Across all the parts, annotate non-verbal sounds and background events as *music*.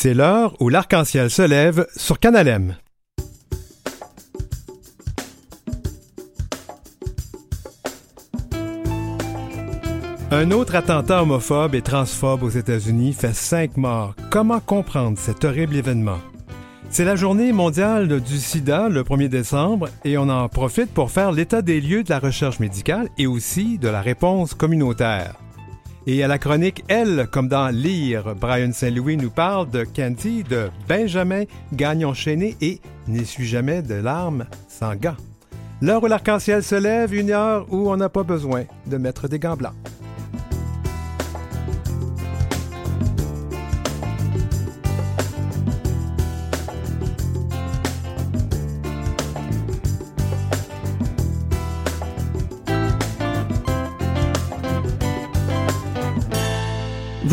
C'est l'heure où l'arc-en-ciel se lève sur Canalem. Un autre attentat homophobe et transphobe aux États-Unis fait cinq morts. Comment comprendre cet horrible événement? C'est la journée mondiale du sida le 1er décembre et on en profite pour faire l'état des lieux de la recherche médicale et aussi de la réponse communautaire. Et à la chronique Elle, comme dans Lire, Brian Saint-Louis nous parle de Candy, de Benjamin Gagnon-Chéné et N'essuie jamais de larmes sans gants. L'heure où l'arc-en-ciel se lève, une heure où on n'a pas besoin de mettre des gants blancs.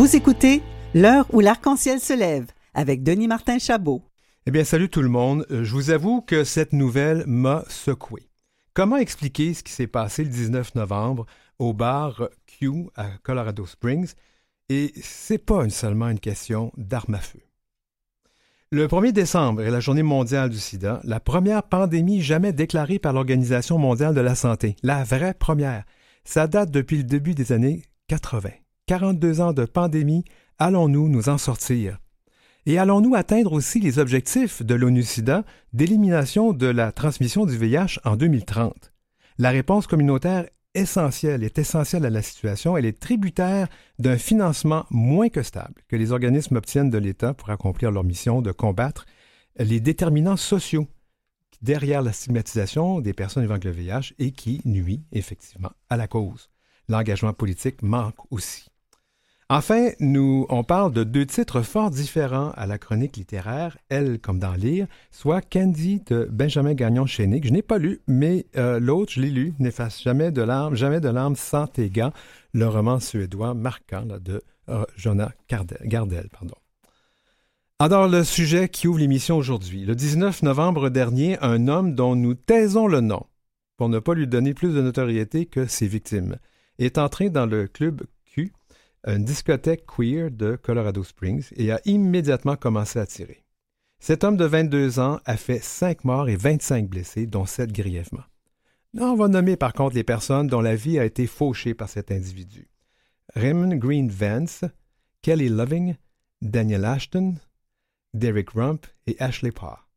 Vous écoutez L'heure où l'arc-en-ciel se lève avec Denis Martin Chabot. Eh bien, salut tout le monde. Euh, je vous avoue que cette nouvelle m'a secoué. Comment expliquer ce qui s'est passé le 19 novembre au bar Q à Colorado Springs? Et c'est pas seulement une question d'armes à feu. Le 1er décembre est la journée mondiale du sida, la première pandémie jamais déclarée par l'Organisation mondiale de la santé, la vraie première. Ça date depuis le début des années 80. 42 ans de pandémie, allons-nous nous en sortir? Et allons-nous atteindre aussi les objectifs de l'ONU-SIDA d'élimination de la transmission du VIH en 2030? La réponse communautaire essentielle est essentielle à la situation. Elle est tributaire d'un financement moins que stable que les organismes obtiennent de l'État pour accomplir leur mission de combattre les déterminants sociaux derrière la stigmatisation des personnes vivant avec le VIH et qui nuit effectivement à la cause. L'engagement politique manque aussi. Enfin, nous, on parle de deux titres fort différents à la chronique littéraire, Elle comme dans Lire, soit Candy de Benjamin Gagnon-Chénic, je n'ai pas lu, mais euh, l'autre, je l'ai lu, N'efface jamais de larmes, jamais de larmes sans tes gants, le roman suédois marquant de euh, Jonah Gardel. Pardon. Alors, le sujet qui ouvre l'émission aujourd'hui. Le 19 novembre dernier, un homme dont nous taisons le nom, pour ne pas lui donner plus de notoriété que ses victimes, est entré dans le club une discothèque queer de Colorado Springs et a immédiatement commencé à tirer. Cet homme de 22 ans a fait 5 morts et 25 blessés, dont 7 grièvement. On va nommer par contre les personnes dont la vie a été fauchée par cet individu. Raymond Green Vance, Kelly Loving, Daniel Ashton, Derek Rump et Ashley Parr.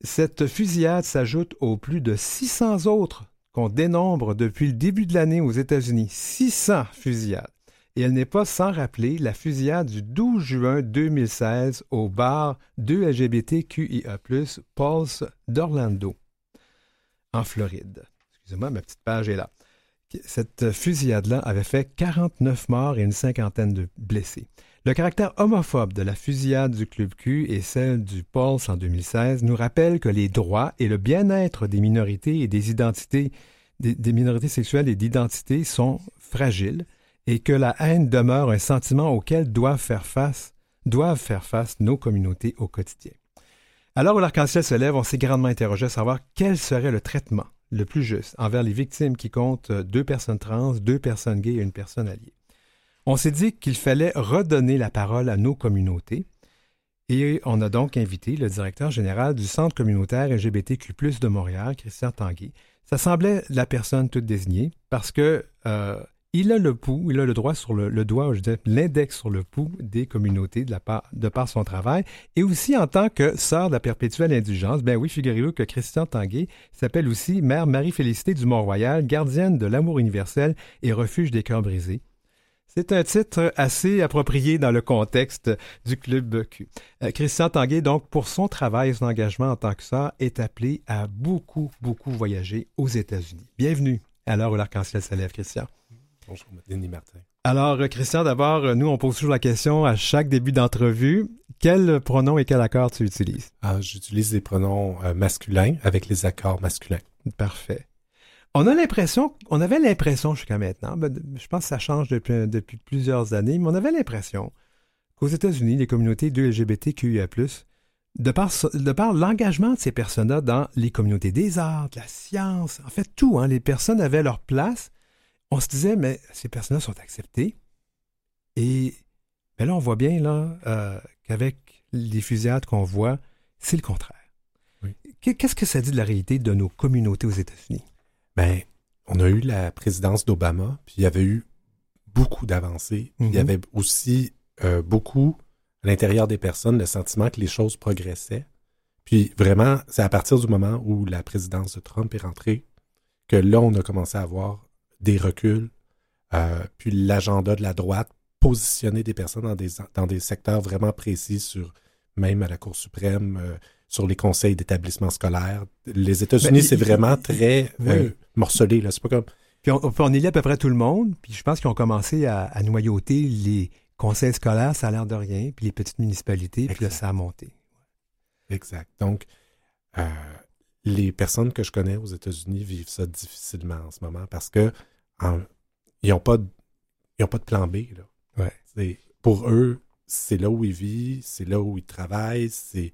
Cette fusillade s'ajoute aux plus de 600 autres qu'on dénombre depuis le début de l'année aux États-Unis. 600 fusillades et elle n'est pas sans rappeler la fusillade du 12 juin 2016 au bar 2 LGBTQIA+, Pulse d'Orlando, en Floride. Excusez-moi, ma petite page est là. Cette fusillade-là avait fait 49 morts et une cinquantaine de blessés. Le caractère homophobe de la fusillade du Club Q et celle du Pulse en 2016 nous rappelle que les droits et le bien-être des minorités et des identités, des, des minorités sexuelles et d'identité sont fragiles et que la haine demeure un sentiment auquel doivent faire face, doivent faire face nos communautés au quotidien. Alors où l'arc-en-ciel se lève, on s'est grandement interrogé à savoir quel serait le traitement le plus juste envers les victimes qui comptent deux personnes trans, deux personnes gays et une personne alliée. On s'est dit qu'il fallait redonner la parole à nos communautés et on a donc invité le directeur général du Centre communautaire LGBTQ+, de Montréal, Christian Tanguy. Ça semblait la personne toute désignée parce que euh, il a le pouls, il a le droit sur le, doigt, je dis l'index sur le pouls des communautés de, part, par son travail. Et aussi en tant que sœur de la perpétuelle indulgence, ben oui, figurez-vous que Christian Tanguay s'appelle aussi Mère Marie-Félicité du Mont-Royal, gardienne de l'amour universel et refuge des cœurs brisés. C'est un titre assez approprié dans le contexte du Club Q. Euh, Christian Tanguay, donc, pour son travail et son engagement en tant que sœur, est appelé à beaucoup, beaucoup voyager aux États-Unis. Bienvenue à l'heure où l'arc-en-ciel s'élève, Christian. Bonjour, Denis Martin. Alors, euh, Christian, d'abord, euh, nous, on pose toujours la question à chaque début d'entrevue. Quel pronom et quel accord tu utilises? Ah, j'utilise des pronoms euh, masculins avec les accords masculins. Parfait. On a l'impression, on avait l'impression jusqu'à maintenant, ben, je pense que ça change depuis, depuis plusieurs années, mais on avait l'impression qu'aux États-Unis, les communautés de LGBTQIA+, de par, de par l'engagement de ces personnes-là dans les communautés des arts, de la science, en fait tout, hein, les personnes avaient leur place on se disait, mais ces personnes-là sont acceptées. Et ben là, on voit bien là, euh, qu'avec les fusillades qu'on voit, c'est le contraire. Oui. Qu'est-ce que ça dit de la réalité de nos communautés aux États-Unis? Ben, on a eu la présidence d'Obama, puis il y avait eu beaucoup d'avancées. Il y Mhm. avait aussi euh, beaucoup, à l'intérieur des personnes, le sentiment que les choses progressaient. Puis vraiment, c'est à partir du moment où la présidence de Trump est rentrée que là, on a commencé à avoir des reculs, euh, puis l'agenda de la droite, positionner des personnes dans des, dans des secteurs vraiment précis sur, même à la Cour suprême, euh, sur les conseils d'établissement scolaire. Les États-Unis, Ben, c'est vraiment très oui. euh, morcelé. Là. C'est pas comme Puis on, on élit à peu près tout le monde, puis je pense qu'ils ont commencé à, à noyauter les conseils scolaires, ça a l'air de rien, puis les petites municipalités, puis là, ça a monté. Exact. Donc, euh, les personnes que je connais aux États-Unis vivent ça difficilement en ce moment parce que en- ils n'ont pas, de- ils ont pas de plan B. Là. Ouais. Pour eux, c'est là où ils vivent, c'est là où ils travaillent. C'est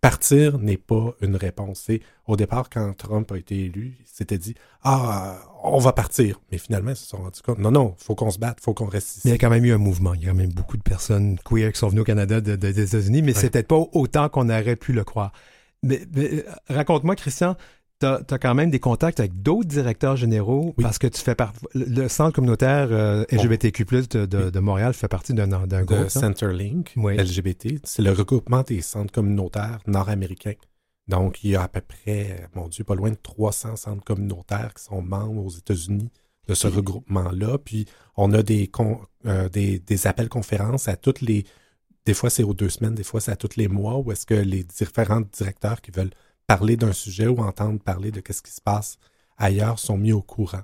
Partir n'est pas une réponse. Au départ, quand Trump a été élu, il s'était dit Ah, on va partir. Mais finalement, ils se sont rendus compte Non, non, faut qu'on se batte, faut qu'on reste Mais il y ici. a quand même eu un mouvement. Il y a quand même beaucoup de personnes queer qui sont venues au Canada de- de- des États-Unis, mais Ouais. peut-être pas autant qu'on aurait pu le croire. Mais, mais, euh, raconte-moi, Christian, tu as, quand même des contacts avec d'autres directeurs généraux Oui. parce que tu fais partie. Le centre communautaire euh, LGBTQ, de, de, de Montréal fait partie d'un groupe. non? Centerlink Oui. LGBT, c'est le regroupement des centres communautaires nord-américains. Donc, il y a à peu près, mon Dieu, pas loin de 300 centres communautaires qui sont membres aux États-Unis de ce regroupement-là. Puis, on a des, con- euh, des, des appels conférences à toutes les... Des fois, c'est aux deux semaines, des fois, c'est à tous les mois, où est-ce que les différents directeurs qui veulent parler d'un sujet ou entendre parler de ce qui se passe ailleurs sont mis au courant.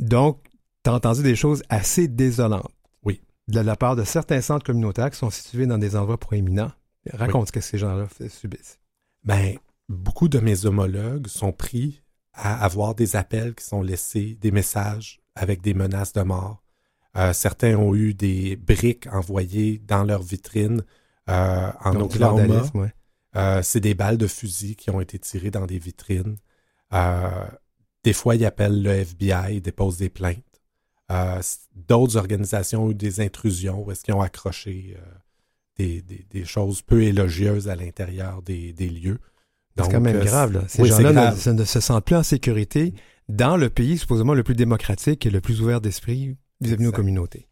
Donc, tu as entendu des choses assez désolantes. Oui. De la part de certains centres communautaires qui sont situés dans des endroits proéminents. Raconte ce que ces gens-là subissent. Ben, beaucoup de mes homologues sont pris à avoir des appels qui sont laissés, des messages avec des menaces de mort. Euh, certains ont eu des briques envoyées dans leur vitrine euh, en Donc, Oklahoma. ouais. Euh, c'est des balles de fusil qui ont été tirées dans des vitrines. Euh, des fois, ils appellent le FBI, ils déposent des plaintes. Euh, D'autres organisations ont eu des intrusions où est-ce qu'ils ont accroché euh, des, des- des choses peu élogieuses à l'intérieur des, des lieux. C'est quand même grave. Là. Ces oui, gens-là ne, ne se sentent plus en sécurité dans le pays supposément le plus démocratique et le plus ouvert d'esprit nos Exact. communautés.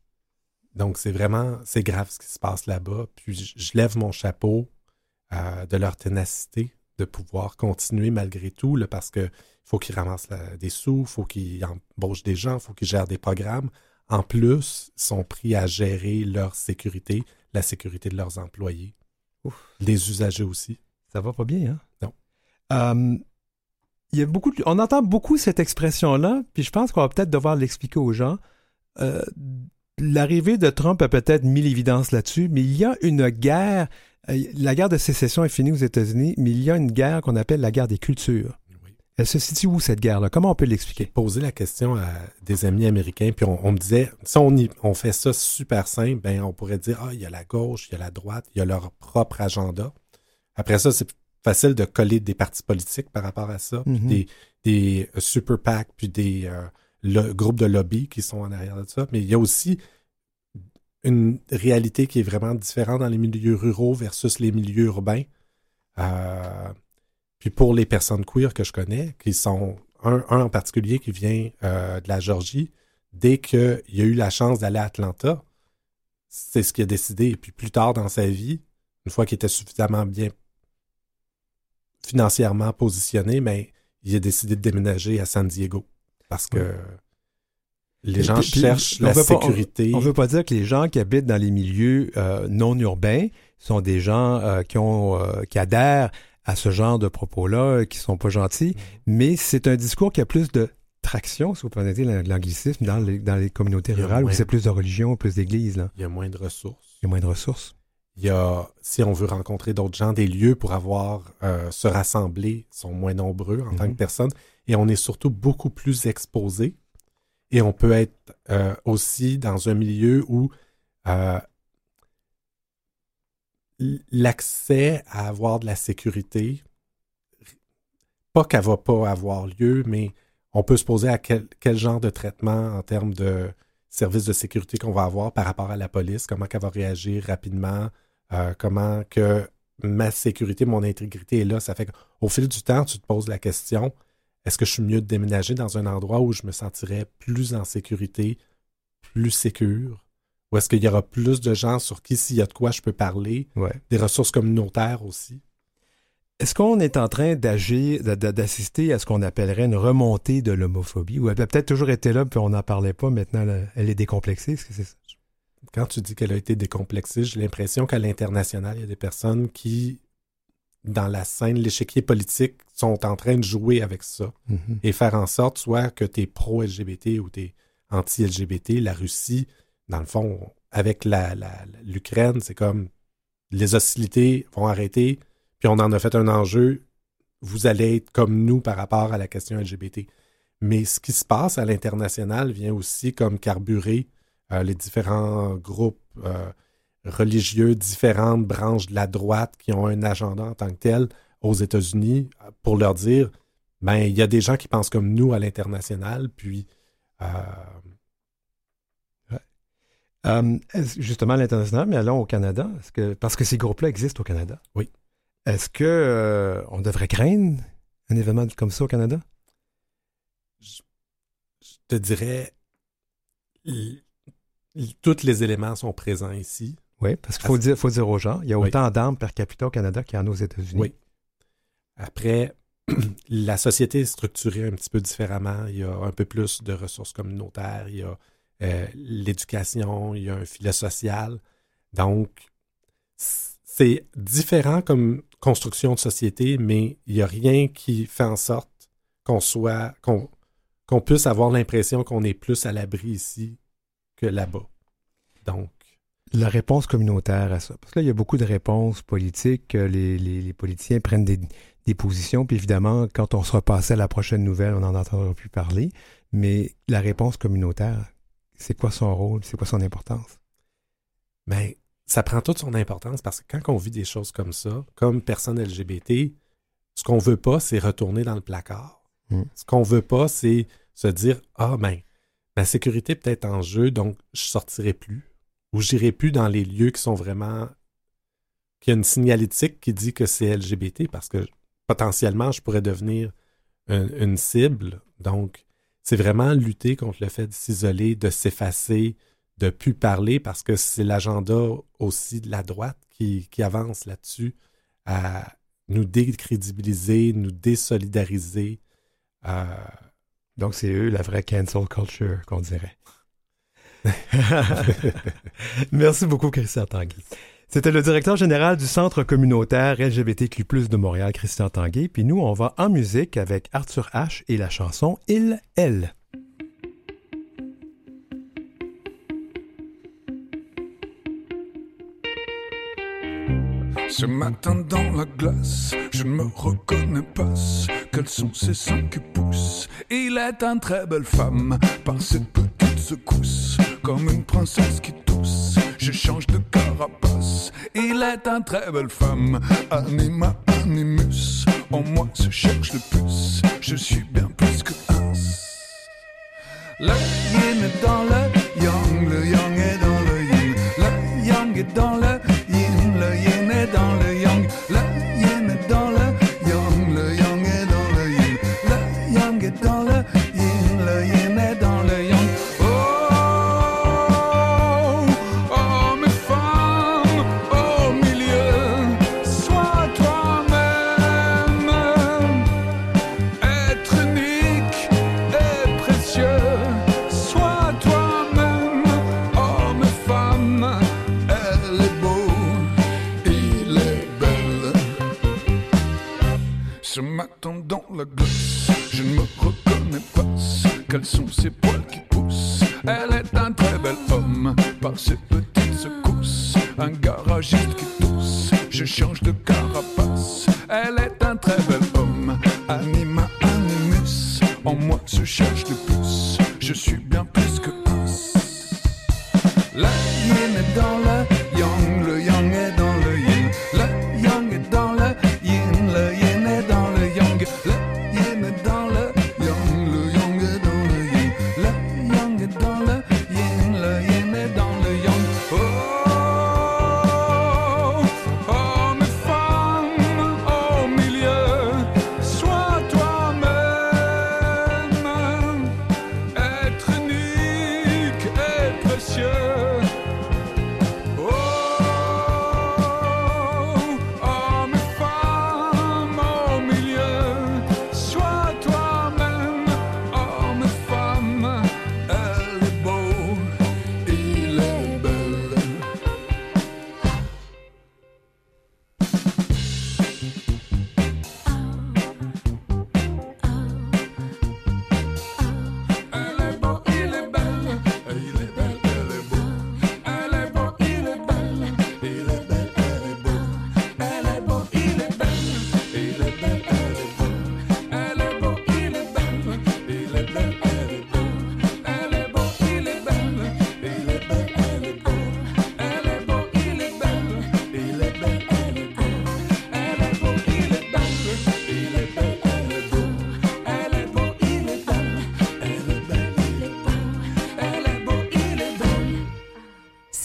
Donc, c'est vraiment, c'est grave ce qui se passe là-bas. Puis, je, je lève mon chapeau euh, de leur ténacité de pouvoir continuer malgré tout, là, parce que faut qu'ils ramassent la- des sous, faut qu'ils embauchent des gens, faut qu'ils gèrent des programmes. En plus, ils sont pris à gérer leur sécurité, la sécurité de leurs employés, Ouf. les usagers aussi. Ça va pas bien, hein? Non. Euh, il y a beaucoup de- on entend beaucoup cette expression-là, puis je pense qu'on va peut-être devoir l'expliquer aux gens. Euh, L'arrivée de Trump a peut-être mis l'évidence là-dessus, mais il y a une guerre. euh, la guerre de sécession est finie aux États-Unis, mais il y a une guerre qu'on appelle la guerre des cultures. Oui. Elle se situe où cette guerre-là? Comment on peut l'expliquer? Poser la question à des amis américains, puis on, on me disait, si on, y- on fait ça super simple, ben on pourrait dire, ah, il y a la gauche, il y a la droite, il y a leur propre agenda. Après ça, c'est facile de coller des partis politiques par rapport à ça, puis Mhm. des, des super PAC, puis des euh, lo- groupes de lobby qui sont en arrière de ça. Mais il y a aussi une réalité qui est vraiment différente dans les milieux ruraux versus les milieux urbains. Euh, puis pour les personnes queer que je connais, qui sont un, en particulier qui vient euh, de la Georgie, dès qu'il a eu la chance d'aller à Atlanta, c'est ce qu'il a décidé. Et puis plus tard dans sa vie, une fois qu'il était suffisamment bien financièrement positionné, mais il a décidé de déménager à San Diego parce que les gens Puis- cherchent la on- sécurité. On ne veut pas dire que les gens qui habitent dans les milieux euh, non urbains sont des gens euh, qui, ont, euh, qui adhèrent à ce genre de propos-là, qui sont pas gentils, mais c'est un discours qui a plus de traction, si vous permettez l'anglicisme, dans les, dans les communautés rurales où c'est plus de religion, plus d'églises. là. Il y a moins de ressources. Il y a moins de ressources. Il y a, si on veut rencontrer d'autres gens, des lieux pour avoir euh, se rassembler sont moins nombreux en tant Mhm. que personne. Et on est surtout beaucoup plus exposé. Et on peut être euh, aussi dans un milieu où euh, l'accès à avoir de la sécurité, pas qu'elle va pas avoir lieu, mais on peut se poser à quel, quel genre de traitement en termes de services de sécurité qu'on va avoir par rapport à la police, comment qu'elle va réagir rapidement, euh, comment que ma sécurité, mon intégrité est là. Ça fait qu'au fil du temps, tu te poses la question, est-ce que je suis mieux de déménager dans un endroit où je me sentirais plus en sécurité, plus sécure? Ou est-ce qu'il y aura plus de gens sur qui, s'il y a de quoi, je peux parler? Des ressources communautaires aussi. Est-ce qu'on est en train d'agir, d'assister à ce qu'on appellerait une remontée de l'homophobie? Ou elle a peut-être toujours été là, puis on n'en parlait pas, maintenant elle est décomplexée? Est-ce que c'est ça? Quand tu dis qu'elle a été décomplexée, j'ai l'impression qu'à l'international, il y a des personnes qui, dans la scène, l'échiquier politique, sont en train de jouer avec ça mm-hmm. et faire en sorte soit que tu es pro-LGBT ou tu es anti-LGBT. La Russie, dans le fond, avec l'Ukraine, c'est comme les hostilités vont arrêter, puis on en a fait un enjeu, vous allez être comme nous par rapport à la question LGBT. Mais ce qui se passe à l'international vient aussi comme carburer euh, les différents groupes euh, religieux, différentes branches de la droite qui ont un agenda en tant que tel aux États-Unis pour leur dire, ben il y a des gens qui pensent comme nous à l'international, puis euh, justement à l'international, mais allons au Canada, que, parce que ces groupes-là existent au Canada. Oui. Est-ce que euh, on devrait craindre un événement comme ça au Canada? Je, te dirais, tous les éléments sont présents ici. Oui, parce qu'il faut dire, faut dire aux gens, il y a autant d'armes per capita au Canada qu'il y en a aux États-Unis. Oui. Après, *clears throat* la société est structurée un petit peu différemment. Il y a un peu plus de ressources communautaires, il y a euh, l'éducation, il y a un filet social. Donc, c'est différent comme construction de société, mais il n'y a rien qui fait en sorte qu'on soit, qu'on puisse avoir l'impression qu'on est plus à l'abri ici que là-bas. Donc. La réponse communautaire à ça. Parce que là, il y a beaucoup de réponses politiques. Les, les, politiciens prennent des, des, positions, puis évidemment, quand on sera passé à la prochaine nouvelle, on n'en entendra plus parler. Mais la réponse communautaire, c'est quoi son rôle? C'est quoi son importance? Bien, ça prend toute son importance parce que quand on vit des choses comme ça, comme personne LGBT, ce qu'on veut pas, c'est retourner dans le placard. Hmm. Ce qu'on veut pas, c'est se dire Ah, ben, ma sécurité peut être en jeu, donc je sortirai plus. Ou j'irai plus dans les lieux qui sont vraiment. qui a une signalétique qui dit que c'est LGBT parce que potentiellement, je pourrais devenir une cible. Donc, c'est vraiment lutter contre le fait de s'isoler, de s'effacer, de plus parler parce que c'est l'agenda aussi de la droite qui, avance là-dessus à nous décrédibiliser, nous désolidariser. Euh, Donc, c'est eux la vraie cancel culture, qu'on dirait. *laughs* Merci beaucoup, Christian Tanguy. C'était le directeur général du Centre communautaire LGBTQ+, de Montréal, Christian Tanguay. Puis nous, on va en musique avec Arthur H. et la chanson Il, Elle. Ce matin dans la glace, je ne me reconnais pas. Quels sont ces seins qui poussent Il est une très belle femme, par cette petite secousse, comme une princesse qui tousse. Je change de carapace. Il est une très belle femme, anima animus. En moi se cherche le plus. Je suis bien plus que un. Le yin est dans le yang, le yang est dans le yin. Le yang est dans le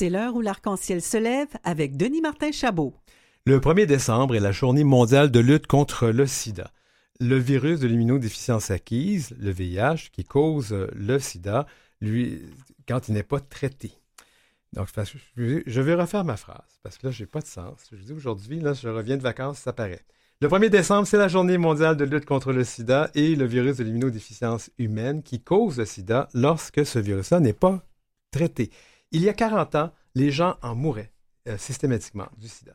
C'est l'heure où l'arc-en-ciel se lève avec Denis Martin Chabot. Le 1er décembre est la journée mondiale de lutte contre le sida. Le virus de l'immunodéficience acquise, le VIH, qui cause le sida, lui, quand il n'est pas traité. Donc, je vais refaire ma phrase, parce que là, j'ai pas de sens. Je dis aujourd'hui, là, je reviens de vacances, ça paraît. Le 1er décembre, c'est la journée mondiale de lutte contre le sida et le virus de l'immunodéficience humaine qui cause le sida lorsque ce virus-là n'est pas traité. Il y a 40 ans, les gens en mouraient euh, systématiquement du sida.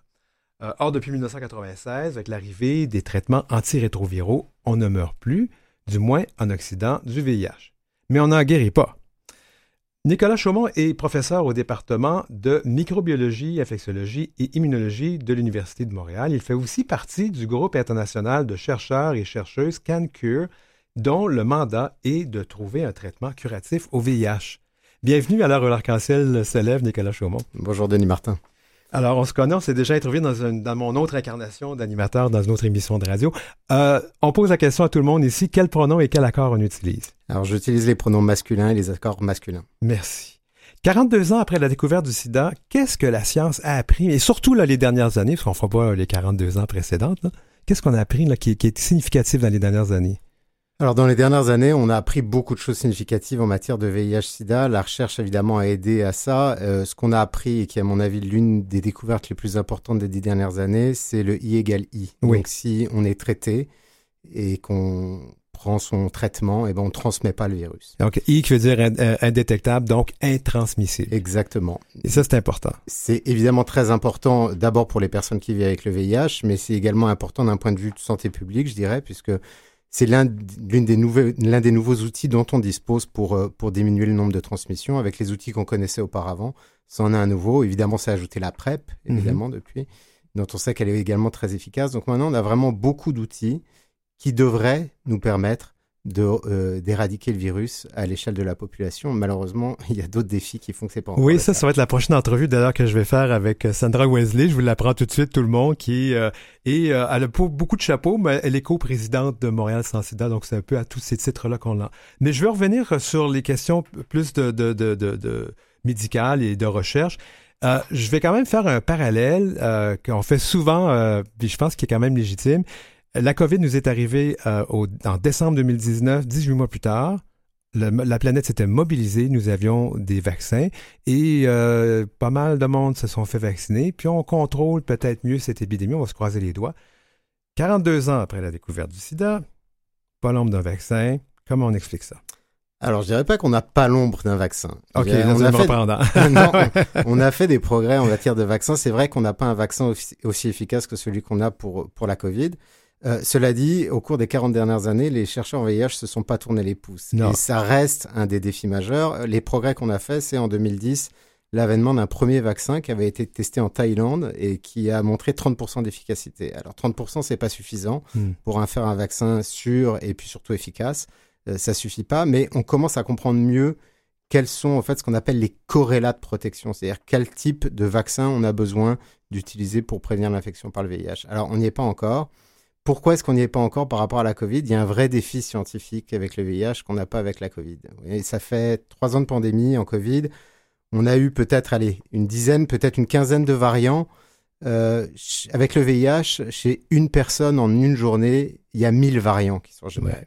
Euh, or, depuis 1996, avec l'arrivée des traitements antirétroviraux, on ne meurt plus, du moins en Occident, du VIH. Mais on n'en guérit pas. Nicolas Chaumont est professeur au département de microbiologie, infectiologie et immunologie de l'Université de Montréal. Il fait aussi partie du groupe international de chercheurs et chercheuses CanCure, dont le mandat est de trouver un traitement curatif au VIH. Bienvenue à l'heure où l'arc-en-ciel se lève, Nicolas Chaumont. Bonjour Denis Martin. Alors, on se connaît, on s'est déjà interviewé dans, mon autre incarnation d'animateur dans une autre émission de radio. Euh, on pose la question à tout le monde ici, quel pronom et quel accord on utilise? Alors, j'utilise les pronoms masculins et les accords masculins. Merci. 42 ans après la découverte du sida, qu'est-ce que la science a appris, et surtout là, les dernières années, parce qu'on ne fera pas les 42 ans précédentes, qu'est-ce qu'on a appris là, qui, qui est significatif dans les dernières années? Alors dans les dernières années, on a appris beaucoup de choses significatives en matière de VIH/SIDA. La recherche évidemment a aidé à ça. Euh, ce qu'on a appris et qui est à mon avis l'une des découvertes les plus importantes des dix dernières années, c'est le I égale I. Donc si on est traité et qu'on prend son traitement, et eh ben on transmet pas le virus. Donc I qui veut dire euh, indétectable, donc intransmissible. Exactement. Et ça c'est important. C'est évidemment très important d'abord pour les personnes qui vivent avec le VIH, mais c'est également important d'un point de vue de santé publique, je dirais, puisque c'est l'un des, des nouveaux outils dont on dispose pour, euh, pour diminuer le nombre de transmissions avec les outils qu'on connaissait auparavant. C'en est un nouveau. Évidemment, c'est ajouté la PrEP, mhm. évidemment, depuis, dont on sait qu'elle est également très efficace. Donc maintenant, on a vraiment beaucoup d'outils qui devraient nous permettre euh, d'éradiquer le virus à l'échelle de la population. Malheureusement, *laughs* il y a d'autres défis qui font que c'est pas Oui, ça, ça va être la prochaine entrevue d'ailleurs que je vais faire avec euh, Sandra Wesley. Je vous l'apprends tout de suite, tout le monde, qui euh, est, euh, elle a beaucoup de chapeaux, mais elle est co-présidente de Montréal Sans Sida, donc c'est un peu à tous ces titres-là qu'on l'a. Mais je vais revenir sur les questions plus de, de, de, de, de médicales et de recherche. Euh, je vais quand même faire un parallèle euh, qu'on fait souvent, euh, puis je pense qu'il est quand même légitime. La COVID nous est arrivée euh, en décembre 2019, 18 mois plus tard. la planète s'était mobilisée, nous avions des vaccins et euh, pas mal de monde se sont fait vacciner, puis on contrôle peut-être mieux cette épidémie, on va se croiser les doigts. 42 ans après la découverte du sida, pas l'ombre d'un vaccin, comment on explique ça? Alors, je dirais pas qu'on n'a pas l'ombre d'un vaccin. Ok, on, a fait... *laughs* non, *laughs* on, a fait des progrès en matière de vaccins. C'est vrai qu'on n'a pas un vaccin aussi, aussi efficace que celui qu'on a pour, pour la COVID. Euh, cela dit, au cours des 40 dernières années, les chercheurs en VIH se sont pas tournés les pouces. Et ça reste un des défis majeurs. Les progrès qu'on a fait, c'est en 2010 l'avènement d'un premier vaccin qui avait été testé en Thaïlande et qui a montré 30% d'efficacité. Alors 30% c'est pas suffisant hmm. pour un, faire un vaccin sûr et puis surtout efficace. Euh, ça suffit pas, mais on commence à comprendre mieux quels sont en fait ce qu'on appelle les corrélats de protection, c'est-à-dire quel type de vaccin on a besoin d'utiliser pour prévenir l'infection par le VIH. Alors on n'y est pas encore. Pourquoi est-ce qu'on n'y est pas encore par rapport à la Covid? Il y a un vrai défi scientifique avec le VIH qu'on n'a pas avec la Covid. Et ça fait trois ans de pandémie en Covid. On a eu peut-être, allez, une dizaine, peut-être une quinzaine de variants. Euh, avec le VIH, chez une personne en une journée, il y a mille variants qui sont générés.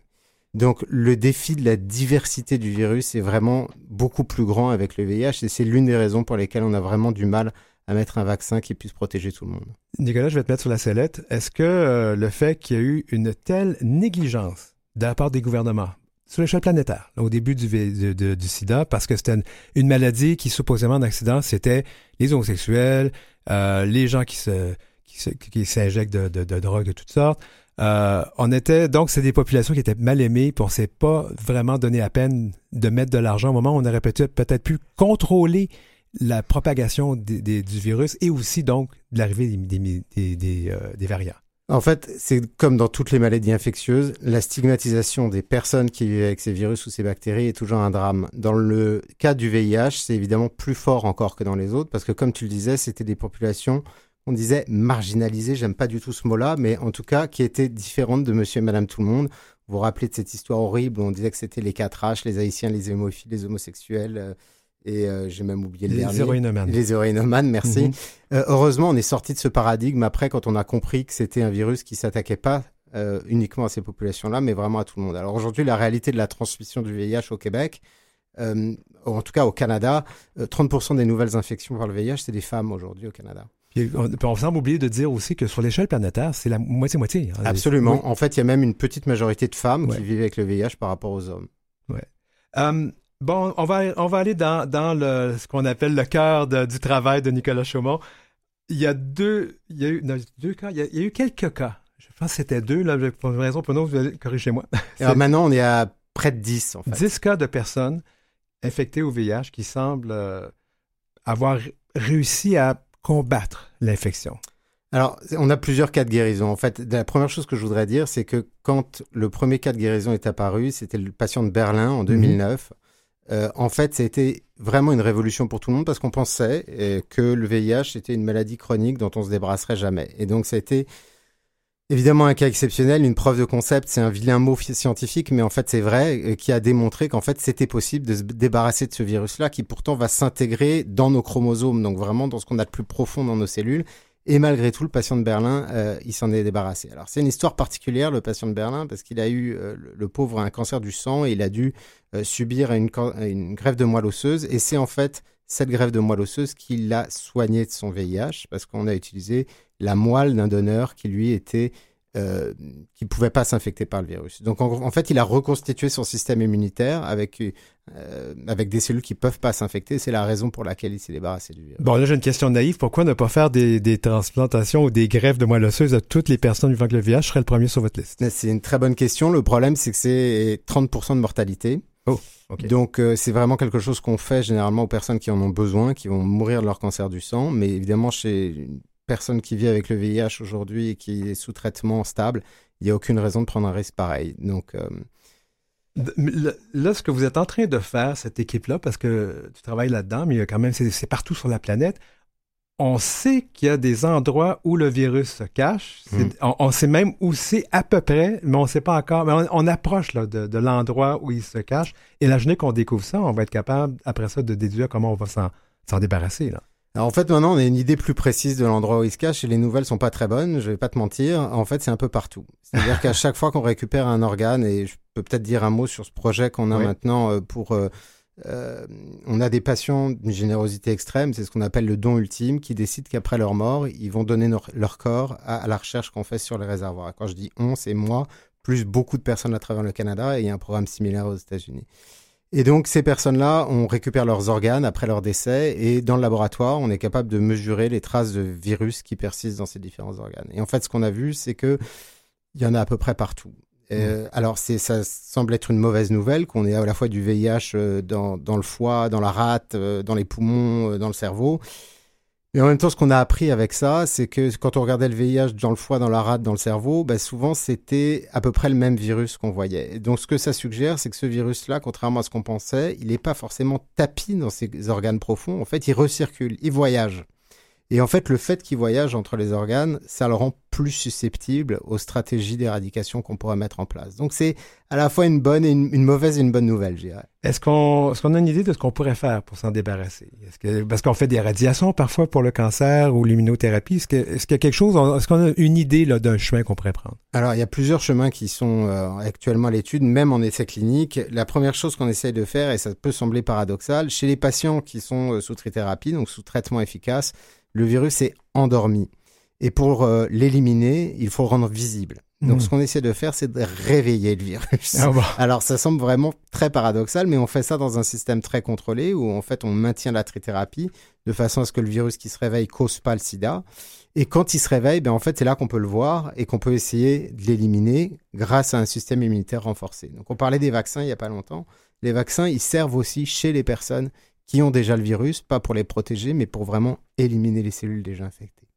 Donc le défi de la diversité du virus est vraiment beaucoup plus grand avec le VIH et c'est l'une des raisons pour lesquelles on a vraiment du mal à mettre un vaccin qui puisse protéger tout le monde. Nicolas, je vais te mettre sur la sellette. Est-ce que euh, le fait qu'il y a eu une telle négligence de la part des gouvernements sur l'échelle planétaire, au début du, sida, parce que c'était une, maladie qui, supposément, d'accident, c'était les homosexuels, euh, les gens qui se qui s'injectent de, de, de drogue de toutes sortes. Euh, on était donc c'est des populations qui étaient mal aimées, puis on s'est pas vraiment donné à peine de mettre de l'argent au moment où on aurait peut-être pu contrôler la propagation du virus et aussi donc l'arrivée des, euh, des, variants. En fait, c'est comme dans toutes les maladies infectieuses, la stigmatisation des personnes qui vivent avec ces virus ou ces bactéries est toujours un drame. Dans le cas du VIH, c'est évidemment plus fort encore que dans les autres, parce que comme tu le disais, c'était des populations, on disait marginalisées, j'aime pas du tout ce mot-là, mais en tout cas qui étaient différentes de monsieur et madame tout le monde. Vous vous rappelez de cette histoire horrible où on disait que c'était les quatre H, les haïtiens, les hémophiles, les homosexuels, euh, et euh, j'ai même oublié le Les dernier. héroïnomanes. Les héroïnomanes, merci. Mhm. Euh, heureusement, on est sorti de ce paradigme après quand on a compris que c'était un virus qui s'attaquait pas euh, uniquement à ces populations-là, mais vraiment à tout le monde. Alors aujourd'hui, la réalité de la transmission du VIH au Québec, euh, en tout cas au Canada, euh, 30% des nouvelles infections par le VIH, c'est des femmes aujourd'hui au Canada. Puis on, semble oublier de dire aussi que sur l'échelle planétaire, c'est la moitié-moitié. hein. Absolument. Oui. En fait, il y a même une petite majorité de femmes Ouais. qui vivent avec le VIH par rapport aux hommes. Euh, bon, on va, on va aller dans, dans le, ce qu'on appelle le cœur du travail de Nicolas Chaumont. Il y a deux, il y a eu, non, deux cas, il y a, il y a eu quelques cas. Je pense que c'était deux, là, pour une raison ou pour une autre, corrigez-moi. Alors maintenant, on est à près de 10, en fait. 10 cas de personnes infectées au VIH qui semblent euh, avoir réussi à combattre l'infection. Alors, on a plusieurs cas de guérison. En fait, la première chose que je voudrais dire, c'est que quand le premier cas de guérison est apparu, c'était le patient de Berlin en 2009. Euh, en fait, c'était vraiment une révolution pour tout le monde parce qu'on pensait euh, que le VIH était une maladie chronique dont on se débarrasserait jamais. Et donc, ça a été évidemment un cas exceptionnel, une preuve de concept. C'est un vilain mot fi- scientifique, mais en fait, c'est vrai, euh, qui a démontré qu'en fait, c'était possible de se débarrasser de ce virus-là, qui pourtant va s'intégrer dans nos chromosomes, donc vraiment dans ce qu'on a de plus profond dans nos cellules. Et malgré tout, le patient de Berlin, euh, il s'en est débarrassé. Alors c'est une histoire particulière, le patient de Berlin, parce qu'il a eu, euh, le, pauvre, un cancer du sang et il a dû euh, subir une, une greffe de moelle osseuse. Et c'est en fait cette greffe de moelle osseuse qui l'a soigné de son VIH, parce qu'on a utilisé la moelle d'un donneur qui lui était euh, qui pouvait pas s'infecter par le virus. Donc en, en fait, il a reconstitué son système immunitaire avec euh, avec des cellules qui peuvent pas s'infecter. C'est la raison pour laquelle il s'est débarrassé du virus. Bon, là, j'ai une question naïve. Pourquoi ne pas faire des, des transplantations ou des greffes de moelle osseuse à toutes les personnes vivant avec le VIH? Je serais le premier sur votre liste. C'est une très bonne question. Le problème, c'est que c'est 30% de mortalité. OK. Donc, euh, c'est vraiment quelque chose qu'on fait généralement aux personnes qui en ont besoin, qui vont mourir de leur cancer du sang. Mais évidemment, chez personne qui vit avec le VIH aujourd'hui et qui est sous traitement stable, il n'y a aucune raison de prendre un risque pareil. Donc, euh, Là, ce que vous êtes en train de faire, cette équipe-là, parce que tu travailles là-dedans, mais il y a quand même, c'est partout sur la planète. On sait qu'il y a des endroits où le virus se cache. Mm. On, on sait même où c'est à peu près, mais on ne sait pas encore. Mais on, on approche là, de, de l'endroit où il se cache. Et la journée qu'on découvre ça, on va être capable, après ça, de déduire comment on va s'en s'en débarrasser. Là. Alors en fait, maintenant, on a une idée plus précise de l'endroit où il se cache et les nouvelles sont pas très bonnes, je vais pas te mentir. En fait, c'est un peu partout. C'est-à-dire qu'à chaque fois qu'on récupère un organe, et je peux peut-être dire un mot sur ce projet qu'on a Oui. maintenant euh, pour... euh, euh, on a des patients d'une générosité extrême, c'est ce qu'on appelle le don ultime, qui décident qu'après leur mort, ils vont donner leur, leur corps à, à la recherche qu'on fait sur les réservoirs. Et Quand je dis on, c'est moi, plus beaucoup de personnes à travers le Canada, et il y a un programme similaire aux États-Unis. Et donc, ces personnes-là, on récupère leurs organes après leur décès et dans le laboratoire, on est capable de mesurer les traces de virus qui persistent dans ces différents organes. Et en fait, ce qu'on a vu, c'est que il y en a à peu près partout. Euh, Alors, ça semble être une mauvaise nouvelle qu'on ait à la fois du VIH euh, dans, dans le foie, dans la rate, euh, dans les poumons, dans le cerveau. Mais en même temps, ce qu'on a appris avec ça, c'est que quand on regardait le VIH dans le foie, dans la rate, dans le cerveau, bah, souvent c'était à peu près le même virus qu'on voyait. Et donc ce que ça suggère, c'est que ce virus-là, contrairement à ce qu'on pensait, il n'est pas forcément tapi dans ses organes profonds. En fait, il recircule, il voyage. Et en fait, le fait qu'il voyage entre les organes, ça le rend plus susceptible aux stratégies d'éradication qu'on pourrait mettre en place. Donc c'est à la fois une bonne et une, une mauvaise et une bonne nouvelle, je dirais. Est-ce qu'on est a une idée de ce qu'on pourrait faire pour s'en débarrasser? Est-ce que, parce qu'on fait des radiations parfois pour le cancer ou l'immunothérapie. Est-ce qu'il y a quelque chose, est-ce qu'on a une idée là, d'un chemin qu'on pourrait prendre? Alors, il y a plusieurs chemins qui sont euh, actuellement à l'étude, même en essai clinique. La première chose qu'on essaye de faire, et ça peut sembler paradoxal, chez les patients qui sont euh, sous trithérapie, donc sous traitement efficace, le virus est endormi. Et pour euh, l'éliminer, il faut le rendre visible. Donc, Mhm. ce qu'on essaie de faire, c'est de réveiller le virus. Ah. *laughs* Alors, ça semble vraiment très paradoxal, mais on fait ça dans un système très contrôlé où, en fait, on maintient la trithérapie de façon à ce que le virus qui se réveille cause pas le sida. Et quand il se réveille, ben, en fait, c'est là qu'on peut le voir et qu'on peut essayer de l'éliminer grâce à un système immunitaire renforcé. Donc, on parlait des vaccins il y a pas longtemps. Les vaccins, ils servent aussi chez les personnes qui ont déjà le virus, pas pour les protéger, mais pour vraiment éliminer les cellules déjà infectées.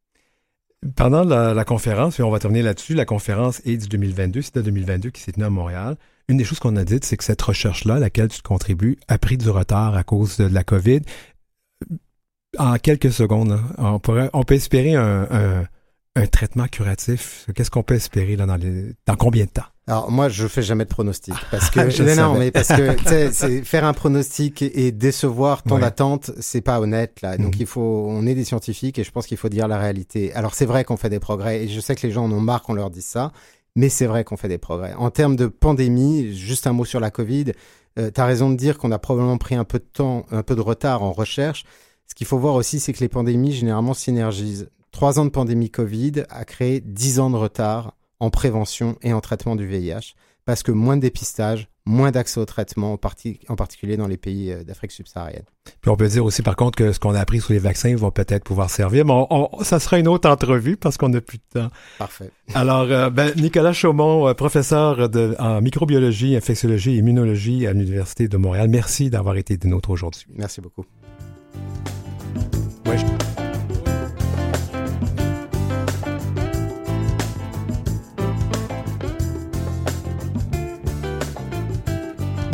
Pendant la, conférence, et on va terminer là-dessus, la conférence AIDS 2022, c'était 2022 qui s'est tenue à Montréal. Une des choses qu'on a dites, c'est que cette recherche-là, à laquelle tu contribues, a pris du retard à cause de la COVID. En quelques secondes, hein, on, pourrait, peut espérer un- un traitement curatif? Qu'est-ce qu'on peut espérer là, dans, les... dans combien de temps? Alors moi, je fais jamais de pronostic parce que *laughs* Je non, savais. mais parce que *laughs* faire un pronostic et décevoir ton Ouais. attente, c'est pas honnête là. Donc Mhm. il faut, on est des scientifiques et je pense qu'il faut dire la réalité. Alors c'est vrai qu'on fait des progrès et je sais que les gens en ont marre qu'on leur dise ça, mais c'est vrai qu'on fait des progrès. En termes de pandémie, juste un mot sur la Covid. Euh, tu as raison de dire qu'on a probablement pris un peu de temps, un peu de retard en recherche. Ce qu'il faut voir aussi, c'est que les pandémies généralement synergisent. Trois ans de pandémie Covid a créé dix ans de retard en prévention et en traitement du VIH, parce que moins de dépistage, moins d'accès au traitement, en, parti- en particulier dans les pays euh, d'Afrique subsaharienne. Puis on peut dire aussi, par contre, que ce qu'on a appris sur les vaccins va peut-être pouvoir servir, mais on- on- ça sera une autre entrevue parce qu'on n'a plus de temps. Parfait. Alors, euh, ben, Nicolas Chaumont, euh, professeur de, en microbiologie, infectiologie et immunologie à l'Université de Montréal, merci d'avoir été des nôtres aujourd'hui. Merci beaucoup.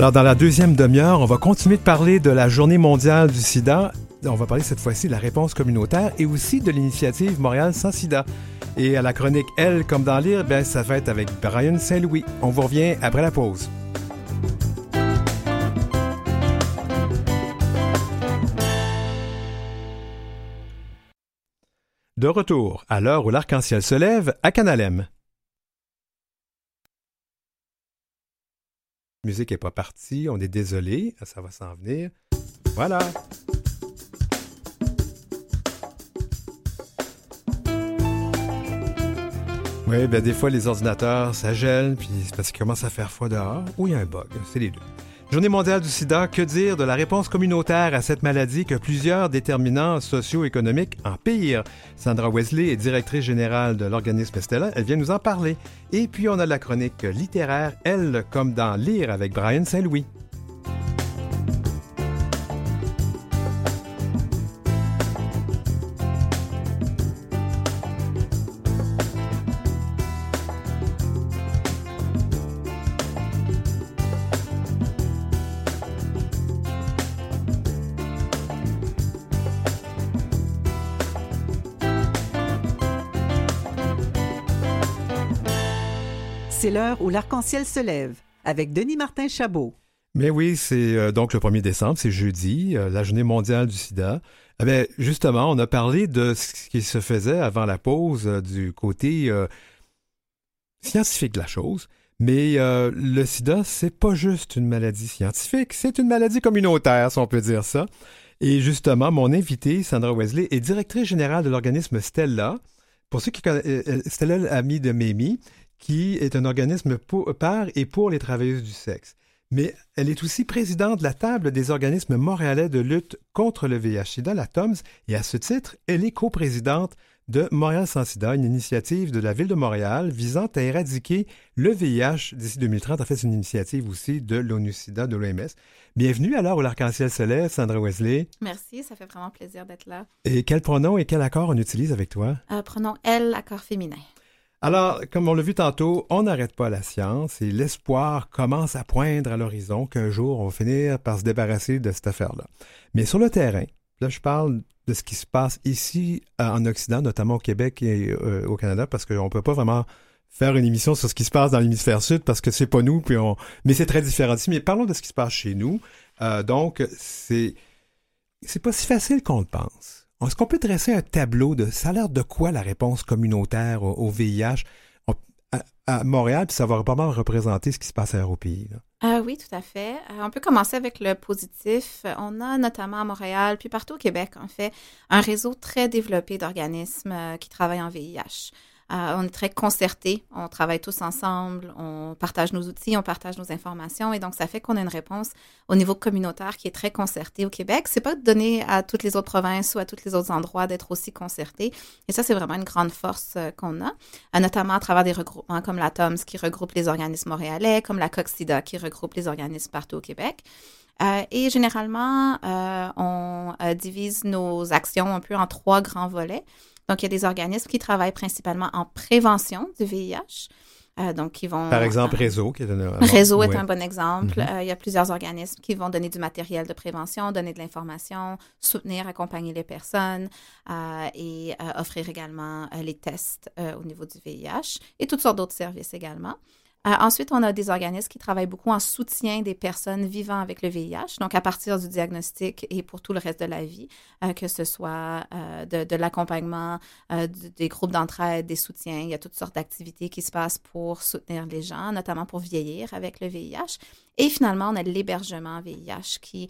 Alors, dans la deuxième demi-heure, on va continuer de parler de la Journée mondiale du sida. On va parler cette fois-ci de la réponse communautaire et aussi de l'initiative Montréal sans sida. Et à la chronique Elle comme dans lire, ben, ça va être avec Brian Saint-Louis. On vous revient après la pause. De retour à l'heure où l'arc-en-ciel se lève à Canalem. Musique est pas partie, on est désolé, ça va s'en venir. Voilà. Oui, ben des fois les ordinateurs, ça gèle, puis c'est parce qu'il commence à faire froid dehors, ou il y a un bug, c'est les deux. Journée mondiale du sida, que dire de la réponse communautaire à cette maladie que plusieurs déterminants socio-économiques empirent? Sandra Wesley est directrice générale de l'organisme Stella, elle vient nous en parler. Et puis on a la chronique littéraire, elle comme dans Lire avec Brian Saint-Louis. Où l'arc-en-ciel se lève avec Denis Martin Chabot. Mais oui, c'est euh, donc le 1er décembre, c'est jeudi, euh, la journée mondiale du sida. Eh bien, justement, on a parlé de ce qui se faisait avant la pause euh, du côté scientifique de la chose. Mais le sida, c'est pas juste une maladie scientifique, c'est une maladie communautaire, si on peut dire ça. Et justement, mon invitée, Sandra Wesley, est directrice générale de l'organisme Stella. Pour ceux qui connaissent, Stella, l'amie de Mamie, qui est un organisme pour- par et pour les travailleuses du sexe. Mais elle est aussi présidente de la table des organismes montréalais de lutte contre le VIH-Sida, la TOMS, et à ce titre, elle est coprésidente de Montréal sans sida, une initiative de la Ville de Montréal visant à éradiquer le VIH d'ici 2030. En fait, c'est une initiative aussi de l'ONU-SIDA, de l'OMS. Bienvenue à l'heure où l'arc-en-ciel se lève, Sandra Wesley. Merci, ça fait vraiment plaisir d'être là. Et quel pronom et quel accord on utilise avec toi? Euh, prenons elle, accord féminin. Alors, comme on l'a vu tantôt, on n'arrête pas la science et l'espoir commence à poindre à l'horizon qu'un jour on va finir par se débarrasser de cette affaire-là. Mais sur le terrain, là je parle de ce qui se passe ici euh, en Occident, notamment au Québec et euh, au Canada, parce qu'on ne peut pas vraiment faire une émission sur ce qui se passe dans l'hémisphère sud parce que c'est pas nous, puis on... mais c'est très différent ici. Mais parlons de ce qui se passe chez nous. Euh, donc, c'est c'est pas si facile qu'on le pense. Est-ce qu'on peut dresser un tableau de ça a l'air de quoi la réponse communautaire au, VIH à, Montréal, puis ça va pas mal représenter ce qui se passe ailleurs au pays. Ah oui, tout à fait. Euh, on peut commencer avec le positif. On a notamment à Montréal, puis partout au Québec, en fait, un réseau très développé d'organismes euh, qui travaillent en VIH. Euh, on est très concertés, on travaille tous ensemble, on partage nos outils, on partage nos informations et donc ça fait qu'on a une réponse au niveau communautaire qui est très concertée au Québec. C'est pas donné à toutes les autres provinces ou à tous les autres endroits d'être aussi concertés et ça c'est vraiment une grande force euh, qu'on a, euh, notamment à travers des regroupements comme la TOMS qui regroupe les organismes montréalais, comme la COXIDA qui regroupe les organismes partout au Québec. Et généralement, on divise nos actions un peu en trois grands volets. Donc, il y a des organismes qui travaillent principalement en prévention du VIH. donc, qui vont. Par exemple, Réseau, qui est un. Réseau est un bon exemple. Mm-hmm. il y a plusieurs organismes qui vont donner du matériel de prévention, donner de l'information, soutenir, accompagner les personnes et offrir également les tests au niveau du VIH et toutes sortes d'autres services également. Euh, ensuite, on a des organismes qui travaillent beaucoup en soutien des personnes vivant avec le VIH, donc à partir du diagnostic et pour tout le reste de la vie, euh, que ce soit euh, de, l'accompagnement, des groupes d'entraide, des soutiens. Il y a toutes sortes d'activités qui se passent pour soutenir les gens, notamment pour vieillir avec le VIH. Et finalement, on a l'hébergement VIH qui,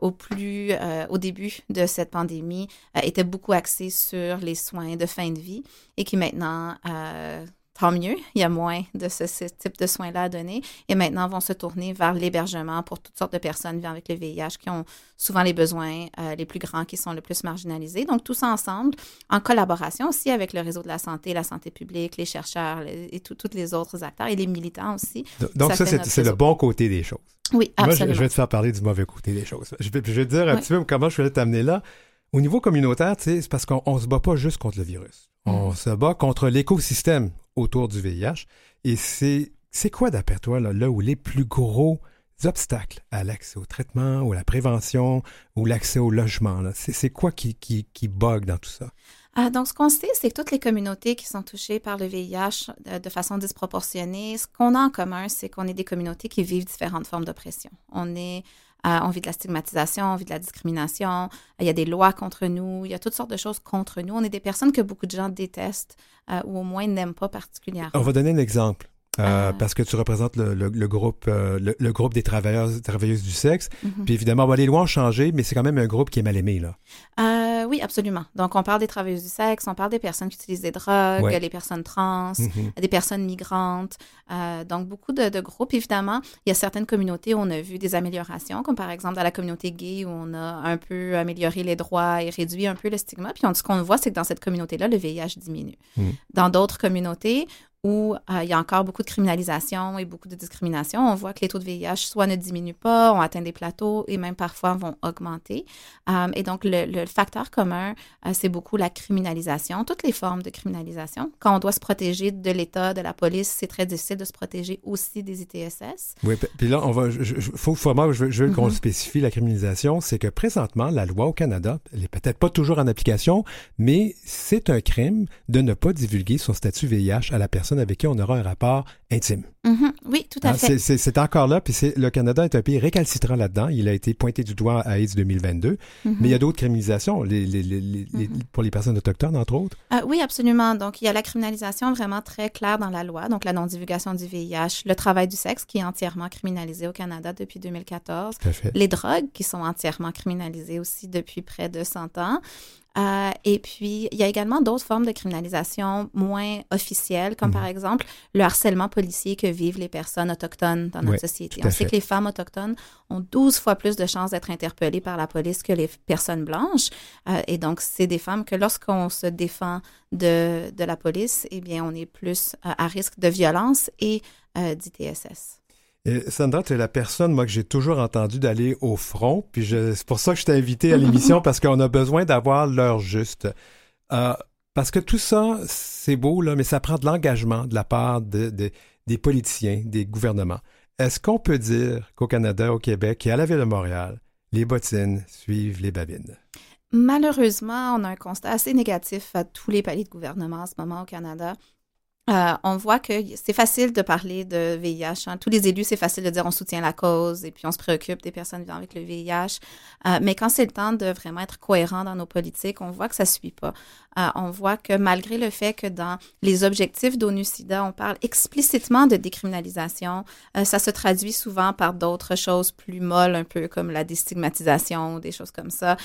au plus au début de cette pandémie était beaucoup axé sur les soins de fin de vie et qui maintenant tant mieux, il y a moins de ce, type de soins-là à donner. Et maintenant, vont se tourner vers l'hébergement pour toutes sortes de personnes vivant avec le VIH qui ont souvent les besoins euh, les plus grands, qui sont le plus marginalisés. Donc, tout ça ensemble, en collaboration aussi avec le réseau de la santé, la santé publique, les chercheurs et tous les autres acteurs et les militants aussi. Donc, ça, c'est le bon côté des choses. Oui, absolument. Moi, je, vais te faire parler du mauvais côté des choses. Je vais, te dire un petit peu comment je vais t'amener là. Au niveau communautaire, c'est parce qu'on ne se bat pas juste contre le virus. On mm. se bat contre l'écosystème autour du VIH. Et c'est, quoi, d'après toi, là, là, où les plus gros obstacles à l'accès au traitement ou à la prévention ou l'accès au logement? C'est, c'est quoi qui, qui, qui bug dans tout ça? Ah, donc, ce qu'on sait, c'est que toutes les communautés qui sont touchées par le VIH de, de façon disproportionnée, ce qu'on a en commun, c'est qu'on est des communautés qui vivent différentes formes d'oppression. On est on vit de la stigmatisation, on vit de la discrimination. Il y a des lois contre nous. Il y a toutes sortes de choses contre nous. On est des personnes que beaucoup de gens détestent euh, ou au moins n'aiment pas particulièrement. On va donner un exemple. Euh, parce que tu représentes le, groupe le, groupe des travailleurs travailleuses du sexe. Mhm. Puis évidemment, les lois ont changé, mais c'est quand même un groupe qui est mal aimé là. oui, absolument. Donc on parle des travailleuses du sexe, on parle des personnes qui utilisent des drogues, les personnes trans, mhm. des personnes migrantes. donc beaucoup de, groupes. Évidemment, il y a certaines communautés où on a vu des améliorations, comme par exemple dans la communauté gay où on a un peu amélioré les droits et réduit un peu le stigma. Puis ce qu'on voit, c'est que dans cette communauté-là, le VIH diminue. Mhm. Dans d'autres communautés où euh, il y a encore beaucoup de criminalisation et beaucoup de discrimination, on voit que les taux de VIH soit ne diminuent pas, ont atteint des plateaux et même parfois vont augmenter. Euh, et donc, le, facteur commun, euh, c'est beaucoup la criminalisation, toutes les formes de criminalisation. Quand on doit se protéger de l'État, de la police, c'est très difficile de se protéger aussi des ITSS. Oui, puis là, on va, faut vraiment, je, veux qu'on mm-hmm. spécifie la criminalisation, c'est que présentement, la loi au Canada, elle n'est peut-être pas toujours en application, mais c'est un crime de ne pas divulguer son statut VIH à la personne avec qui on aura un rapport intime. Mm-hmm. Oui, tout à hein, fait. C'est encore là, puis le Canada est un pays récalcitrant là-dedans. Il a été pointé du doigt à AIDS 2022, mm-hmm. mais il y a d'autres criminalisations mm-hmm. pour les personnes autochtones, entre autres. Euh, oui, absolument. Donc, il y a la criminalisation vraiment très claire dans la loi, donc la non-divulgation du VIH, le travail du sexe qui est entièrement criminalisé au Canada depuis 2014, les drogues qui sont entièrement criminalisées aussi depuis près de 100 ans. Euh, et puis, il y a également d'autres formes de criminalisation moins officielles, comme par mhm. exemple le harcèlement policier que vivent les personnes autochtones dans notre société. On sait que les femmes autochtones ont 12 fois plus de chances d'être interpellées par la police que les personnes blanches. Euh, et donc, c'est des femmes que lorsqu'on se défend de, de, la police, eh bien, on est plus euh, à risque de violence et d'ITSS. Sandra, tu es la personne, moi, que j'ai toujours entendu d'aller au front. Puis c'est pour ça que je t'ai invité à l'émission, *laughs* parce qu'on a besoin d'avoir l'heure juste. Euh, parce que tout ça, c'est beau, là, mais ça prend de l'engagement de la part de, des politiciens, des gouvernements. Est-ce qu'on peut dire qu'au Canada, au Québec et à la ville de Montréal, les bottines suivent les babines? Malheureusement, on a un constat assez négatif à tous les paliers de gouvernement en ce moment au Canada. Euh, on voit que c'est facile de parler de VIH. Hein. Tous les élus, c'est facile de dire on soutient la cause et puis on se préoccupe des personnes vivant avec le VIH. Euh, mais quand c'est le temps de vraiment être cohérent dans nos politiques, on voit que ça suit pas. Euh, on voit que malgré le fait que dans les objectifs d'ONU-SIDA, on parle explicitement de décriminalisation, ça se traduit souvent par d'autres choses plus molles, un peu comme la déstigmatisation, des choses comme ça.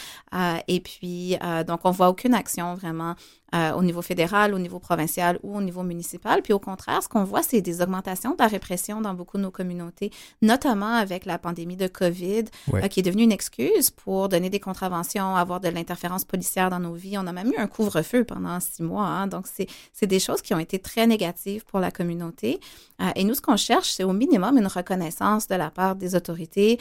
et puis, donc, on voit aucune action vraiment euh, au niveau fédéral, au niveau provincial ou au niveau municipal. Puis au contraire, ce qu'on voit, c'est des augmentations de la répression dans beaucoup de nos communautés, notamment avec la pandémie de COVID, euh, qui est devenue une excuse pour donner des contraventions, avoir de l'interférence policière dans nos vies. On a même eu un couvre-feu pendant six mois. Hein. Donc, c'est des choses qui ont été très négatives pour la communauté. Euh, et nous, ce qu'on cherche, c'est au minimum une reconnaissance de la part des autorités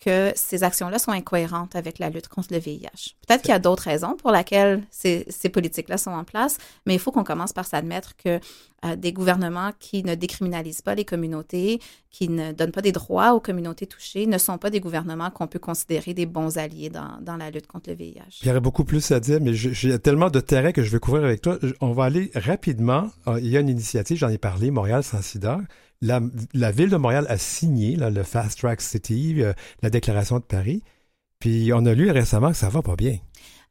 que ces actions-là sont incohérentes avec la lutte contre le VIH. Peut-être qu'il y a d'autres raisons pour lesquelles ces, ces politiques-là sont en place, mais il faut qu'on commence par s'admettre que euh, des gouvernements qui ne décriminalisent pas les communautés, qui ne donnent pas des droits aux communautés touchées, ne sont pas des gouvernements qu'on peut considérer des bons alliés dans, dans, la lutte contre le VIH. Il y aurait beaucoup plus à dire, mais j'ai tellement de terrain que je vais couvrir avec toi. On va aller rapidement. Euh, il y a une initiative, j'en ai parlé, Montréal sans sida la, ville de Montréal a signé le Fast Track City, euh, la déclaration de Paris. Puis on a lu récemment que ça va pas bien.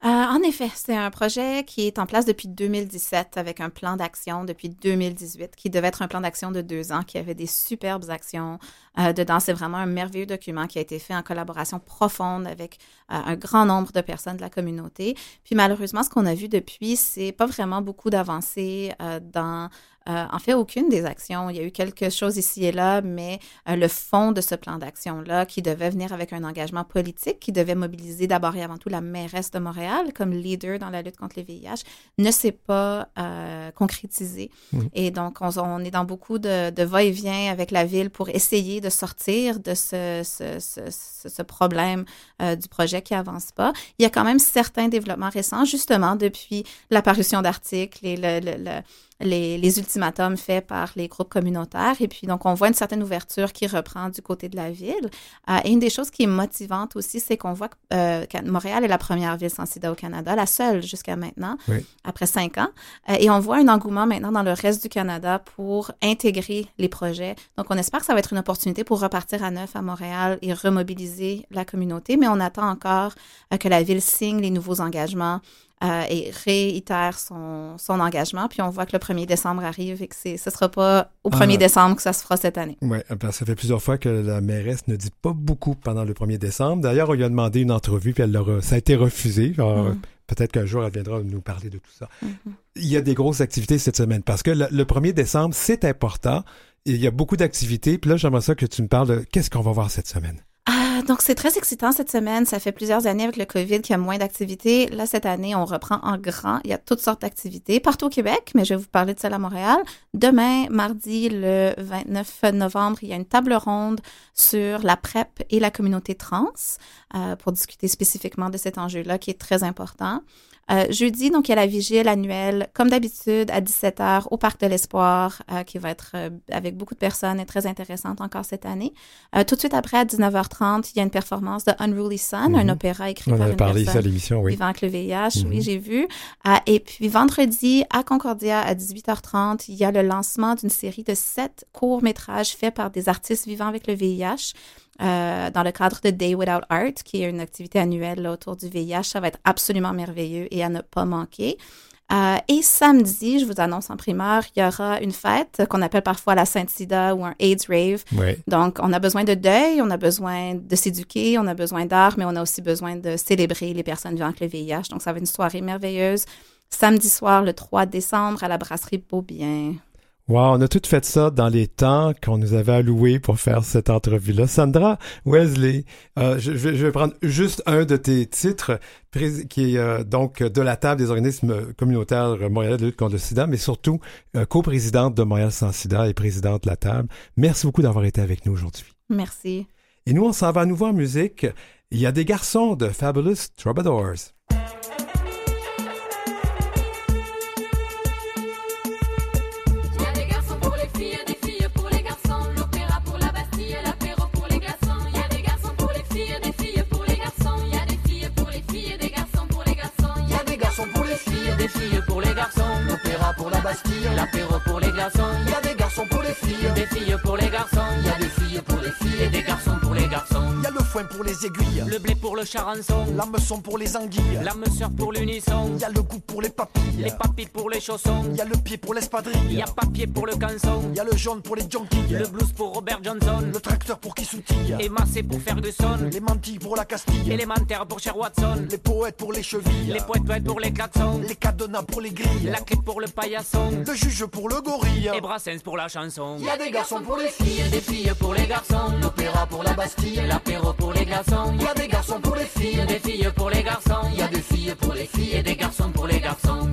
Euh, en effet, c'est un projet qui est en place depuis 2017 avec un plan d'action depuis 2018 qui devait être un plan d'action de deux ans qui avait des superbes actions euh, dedans. C'est vraiment un merveilleux document qui a été fait en collaboration profonde avec un grand nombre de personnes de la communauté. Puis malheureusement, ce qu'on a vu depuis, c'est pas vraiment beaucoup d'avancées dans euh, en fait, aucune des actions. Il y a eu quelque chose ici et là, mais euh, le fond de ce plan d'action-là, qui devait venir avec un engagement politique, qui devait mobiliser d'abord et avant tout la mairesse de Montréal comme leader dans la lutte contre les VIH, ne s'est pas euh, concrétisé. Et donc, on, est dans beaucoup de, va-et-vient avec la ville pour essayer de sortir de ce, ce, problème du projet qui avance pas. Il y a quand même certains développements récents, justement, depuis l'apparition d'articles et le, le les, les, ultimatums faits par les groupes communautaires. Et puis, donc, on voit une certaine ouverture qui reprend du côté de la ville. Euh, et une des choses qui est motivante aussi, c'est qu'on voit que euh, Montréal est la première ville sans sida au Canada, la seule jusqu'à maintenant, après cinq ans. Euh, et on voit un engouement maintenant dans le reste du Canada pour intégrer les projets. Donc, on espère que ça va être une opportunité pour repartir à neuf à Montréal et remobiliser la communauté, mais on attend encore que la ville signe les nouveaux engagements euh, et réitère son, son, engagement. Puis on voit que le 1er décembre arrive et que ce ne sera pas au 1er ah. décembre que ça se fera cette année. Oui, ça fait plusieurs fois que la mairesse ne dit pas beaucoup pendant le 1er décembre. D'ailleurs, on lui a demandé une entrevue, puis elle ça a été refusé. Mm. Peut-être qu'un jour, elle viendra nous parler de tout ça. Mm-hmm. Il y a des grosses activités cette semaine parce que le, le 1er décembre, c'est important. Il y a beaucoup d'activités. Puis là, j'aimerais ça que tu me parles de qu'est-ce qu'on va voir cette semaine. Ah, donc c'est très excitant cette semaine. Ça fait plusieurs années avec le COVID qu'il y a moins d'activités. Là, cette année, on reprend en grand. Il y a toutes sortes d'activités partout au Québec, mais je vais vous parler de celle à Montréal. Demain, mardi, le 29 novembre, il y a une table ronde sur la PrEP et la communauté trans euh, pour discuter spécifiquement de cet enjeu-là qui est très important. Euh, jeudi, donc, il y a la vigile annuelle, comme d'habitude, à 17h au Parc de l'Espoir, euh, qui va être euh, avec beaucoup de personnes et très intéressante encore cette année. tout de suite après, à 19h30, il y a une performance de Unruly Sun, un mhm. opéra écrit par une parlé personne oui. vivant avec le VIH. Oui, mhm. j'ai vu. et puis, vendredi, à Concordia, à 18h30, il y a le lancement d'une série de sept courts-métrages faits par des artistes vivant avec le VIH. Euh, dans le cadre de Day Without Art, qui est une activité annuelle autour du VIH. Ça va être absolument merveilleux et à ne pas manquer. Euh, et samedi, je vous annonce en primeur, il y aura une fête qu'on appelle parfois la Sainte-Sida ou un AIDS Rave. Donc, on a besoin de deuil, on a besoin de s'éduquer, on a besoin d'art, mais on a aussi besoin de célébrer les personnes vivant avec le VIH. Donc, ça va être une soirée merveilleuse. Samedi soir, le 3 décembre, à la brasserie Beaubien. Wow, on a tout fait ça dans les temps qu'on nous avait alloués pour faire cette entrevue-là. Sandra Wesley, euh, je, vais prendre juste un de tes titres, qui est euh, donc de la table des organismes communautaires Montréal de lutte contre le sida, mais surtout euh, coprésidente de Montréal sans sida et présidente de la table. Merci beaucoup d'avoir été avec nous aujourd'hui. Merci. Et nous, on s'en va à nouveau en musique. Il y a des garçons de Fabulous Troubadours. L'apéro pour les garçons. Pour les aiguilles. Le blé pour le charançon. La meçon pour les anguilles. La mesure pour l'unisson. Y a le goût pour les papilles. Les papilles pour les chaussons. Y a le pied pour l'espadrille. Y a papier pour le canson. Y a le jaune pour les jonquilles. Le blues pour Robert Johnson. Le tracteur pour qui soutille. Et Massé pour Ferguson. Les mantilles pour la Castille. Élémentaire pour Cher Watson. Les poètes pour les chevilles. Les poètes poètes pour les klaxons. Les cadenas pour les grilles. La clé pour le paillasson. Le juge pour le gorille. Et Brassens pour la chanson. Y a des garçons pour les filles. Des filles pour les garçons. L'opéra pour la Bastille. L'apéro pour les glaçons. Y a des garçons pour les filles. Des filles pour les garçons. Y a des filles pour les filles. Et des garçons pour les garçons.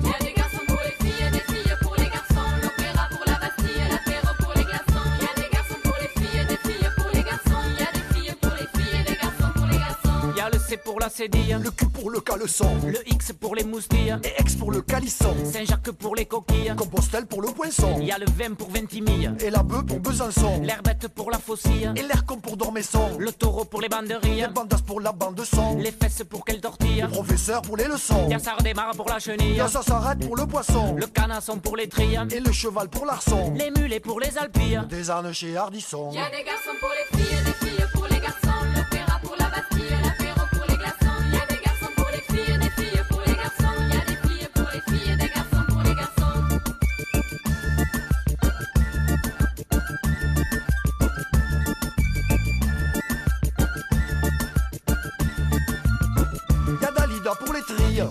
C pour la cédille. Le Q pour le caleçon. Le X pour les moustilles. Et X pour le calisson. Saint-Jacques pour les coquilles. Compostelle pour le poinçon. Y a le 20 pour Ventimille. Et la bœuf pour Besançon. L'herbette pour la faucille. Et l'Aircom pour Dormesson. Le taureau pour les banderilles. Les bandas pour la bande de son. Les fesses pour quelle tortille. Le professeur pour les leçons. Y a ça redémarre pour la chenille. Y a ça s'arrête pour le poisson. Le canasson pour les trilles. Et le cheval pour l'arçon. Les mulets pour les alpilles. Des ânes chez Hardisson. Y a des garçons pour les filles,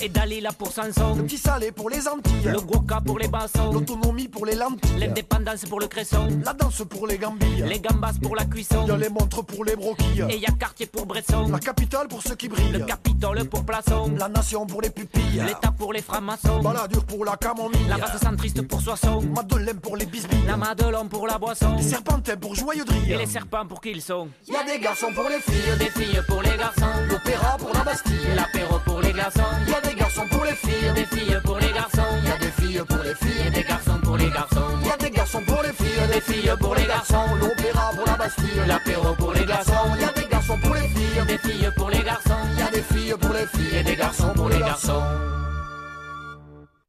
Et Dalila pour Samson. Le petit salé pour les Antilles. Le Goka pour les bassons. L'autonomie pour les lentilles. L'indépendance pour le cresson. La danse pour les gambilles. Les gambas pour la cuisson. Y a les montres pour les broquilles. Et y a Cartier pour Bresson. La capitale pour ceux qui brillent. Le Capitole pour Plaçon. La nation pour les pupilles. L'État pour les francs-maçons. Baladure pour la camomille. La race centriste pour Soissons. Madeleine pour les bisbilles. La Madelon pour la boisson. Les serpentins pour joyeux. Et les serpents pour qui ils sont. Y a des garçons pour les filles. Des filles pour les garçons. L'opéra pour la Bastille. L'apéro pour les glaçons. Y a des garçons pour les filles. Des filles pour les garçons. Y a des filles pour les filles. Et des garçons pour les garçons. Y a des garçons pour les filles. Des filles pour les garçons. L'opéra pour la Bastille. L'apéro pour les glaçons. Y a des garçons pour les filles. Des filles pour les garçons. Y a des filles pour les filles. Et des garçons pour les garçons.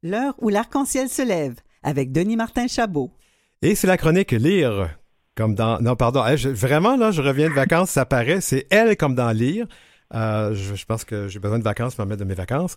L'heure où l'arc-en-ciel se lève avec Denis Martin Chabot. Et c'est la chronique Lire. Comme dans. Non, pardon. Hey, je- vraiment, là, je reviens de vacances, ça paraît. C'est elle comme dans Lire. Euh, je, je pense que j'ai besoin de vacances pour me mettre de mes vacances.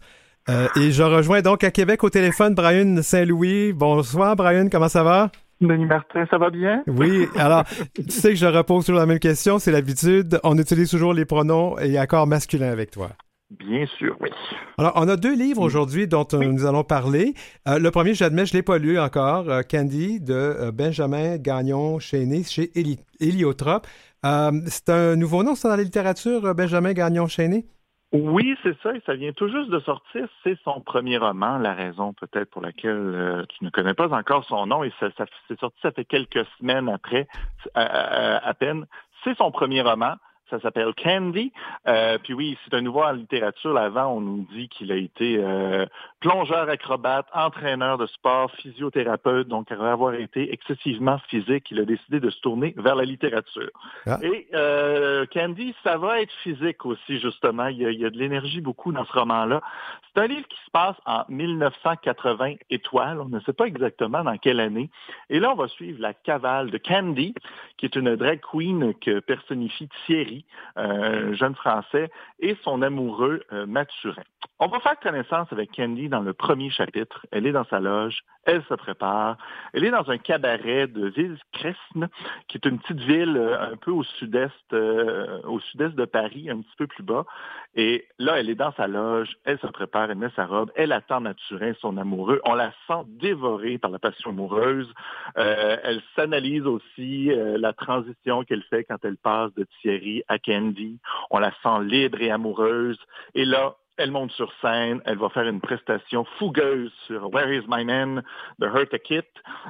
Euh, et je rejoins donc à Québec au téléphone Brian Saint-Louis. Bonsoir, Brian, comment ça va? Denis Martin, ça va bien? Oui, alors, tu sais que je repose toujours la même question, c'est l'habitude. On utilise toujours les pronoms et accords masculins avec toi. Bien sûr, oui. Alors, on a deux livres aujourd'hui dont euh, nous allons parler. Euh, le premier, j'admets, je ne l'ai pas lu encore, euh, Candy de euh, Benjamin Gagnon Chéné chez Héli- Héliotrope. Euh, c'est un nouveau nom, c'est dans la littérature, Benjamin Gagnon Chéné? Oui, c'est ça, et ça vient tout juste de sortir. C'est son premier roman, la raison peut-être pour laquelle euh, tu ne connais pas encore son nom, et ça, c'est sorti, ça fait quelques semaines après, à peine. C'est son premier roman. Ça s'appelle Candy. Euh, puis oui, c'est un nouveau en littérature. Avant, on nous dit qu'il a été euh, plongeur acrobate, entraîneur de sport, physiothérapeute. Donc, après avoir été excessivement physique, il a décidé de se tourner vers la littérature. Ah. Et euh, Candy, ça va être physique aussi, justement. Il y a, il y a de l'énergie beaucoup dans ce roman-là. C'est un livre qui se passe en 1980 étoiles. On ne sait pas exactement dans quelle année. Et là, on va suivre la cavale de Candy, qui est une drag queen que personnifie Thierry, euh, un jeune Français, et son amoureux euh, Mathurin. On va faire connaissance avec Candy dans le premier chapitre. Elle est dans sa loge, elle se prépare. Elle est dans un cabaret de Villescresne, qui est une petite ville euh, un peu au sud-est, euh, au sud-est de Paris, un petit peu plus bas. Et là, elle est dans sa loge, elle se prépare, elle met sa robe, elle attend Mathurin, son amoureux. On la sent dévorée par la passion amoureuse. Euh, elle s'analyse aussi euh, la transition qu'elle fait quand elle passe de Thierry à Candy. On la sent libre et amoureuse. Et là, elle monte sur scène, elle va faire une prestation fougueuse sur Where is my man de Hurta Kit,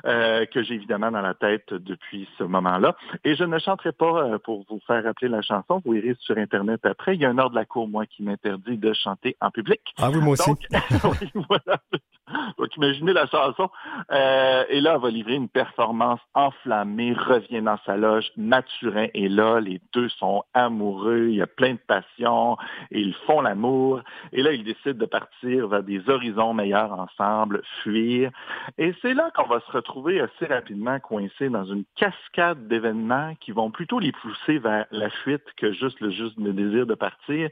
euh, que j'ai évidemment dans la tête depuis ce moment-là. Et je ne chanterai pas euh, pour vous faire rappeler la chanson, vous irez sur Internet après. Il y a un ordre de la cour, moi, qui m'interdit de chanter en public. Ah oui, moi aussi. Donc, *laughs* oui, voilà. Donc, imaginez la chanson. Euh, et là, elle va livrer une performance enflammée, revient dans sa loge. Mathurin est là, les deux sont amoureux, il y a plein de passion, et ils font l'amour. Et là, ils décident de partir vers des horizons meilleurs ensemble, fuir. Et c'est là qu'on va se retrouver assez rapidement coincés dans une cascade d'événements qui vont plutôt les pousser vers la fuite que juste le, juste le désir de partir.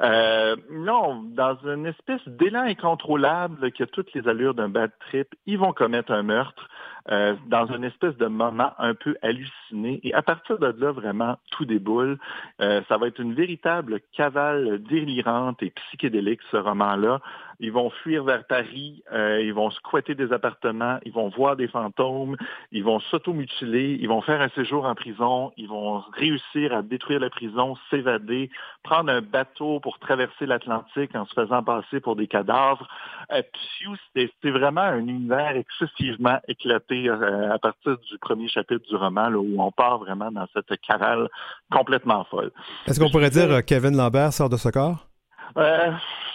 Euh, non, dans une espèce d'élan incontrôlable qui a toutes les allures d'un bad trip, ils vont commettre un meurtre euh, dans une espèce de moment un peu halluciné. Et à partir de là, vraiment, tout déboule. Euh, ça va être une véritable cavale délirante et psychédélique, ce roman-là. Ils vont fuir vers Paris, euh, ils vont squatter des appartements, ils vont voir des fantômes, ils vont s'automutiler, ils vont faire un séjour en prison, ils vont réussir à détruire la prison, s'évader, prendre un bateau pour traverser l'Atlantique en se faisant passer pour des cadavres. Euh, c'est vraiment un univers excessivement éclaté euh, à partir du premier chapitre du roman, là, où on part vraiment dans cette cavale complètement folle. Est-ce qu'on pourrait dire euh, Kevin Lambert sort de ce corps? Euh,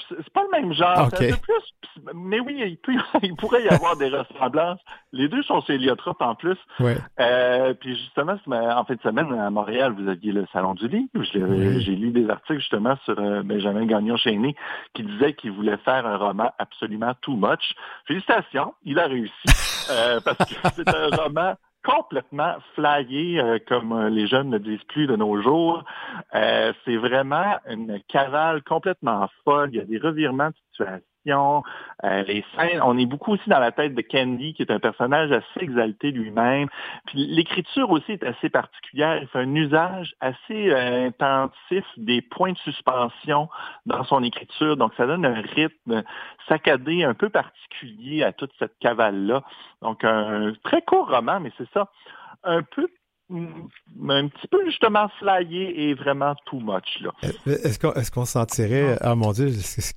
c'est pas le même genre. Ok. C'est un peu plus, mais oui, *laughs* il, pourrait y avoir des ressemblances. Les deux sont chez Héliotrope en plus. Ouais. Euh, puis justement, en fin de semaine, à Montréal, vous aviez le Salon du Livre. Oui. J'ai lu des articles justement sur euh, Benjamin Gagnon-Chéné qui disait qu'il voulait faire un roman absolument too much. Félicitations, il a réussi. *laughs* Euh, parce que c'est un roman complètement flyé, euh, comme euh, les jeunes ne disent plus de nos jours. Euh, c'est vraiment une cavale complètement folle. Il y a des revirements de situation. Euh, les scènes, on est beaucoup aussi dans la tête de Candy, qui est un personnage assez exalté lui-même. Puis l'écriture aussi est assez particulière. Il fait un usage assez euh, intensif des points de suspension dans son écriture. Donc ça donne un rythme saccadé un peu particulier à toute cette cavale-là. Donc un très court roman, mais c'est ça. Un peu un petit peu justement flyé et vraiment too much là. Est-ce qu'on est-ce qu'on sentirait, ah mon Dieu,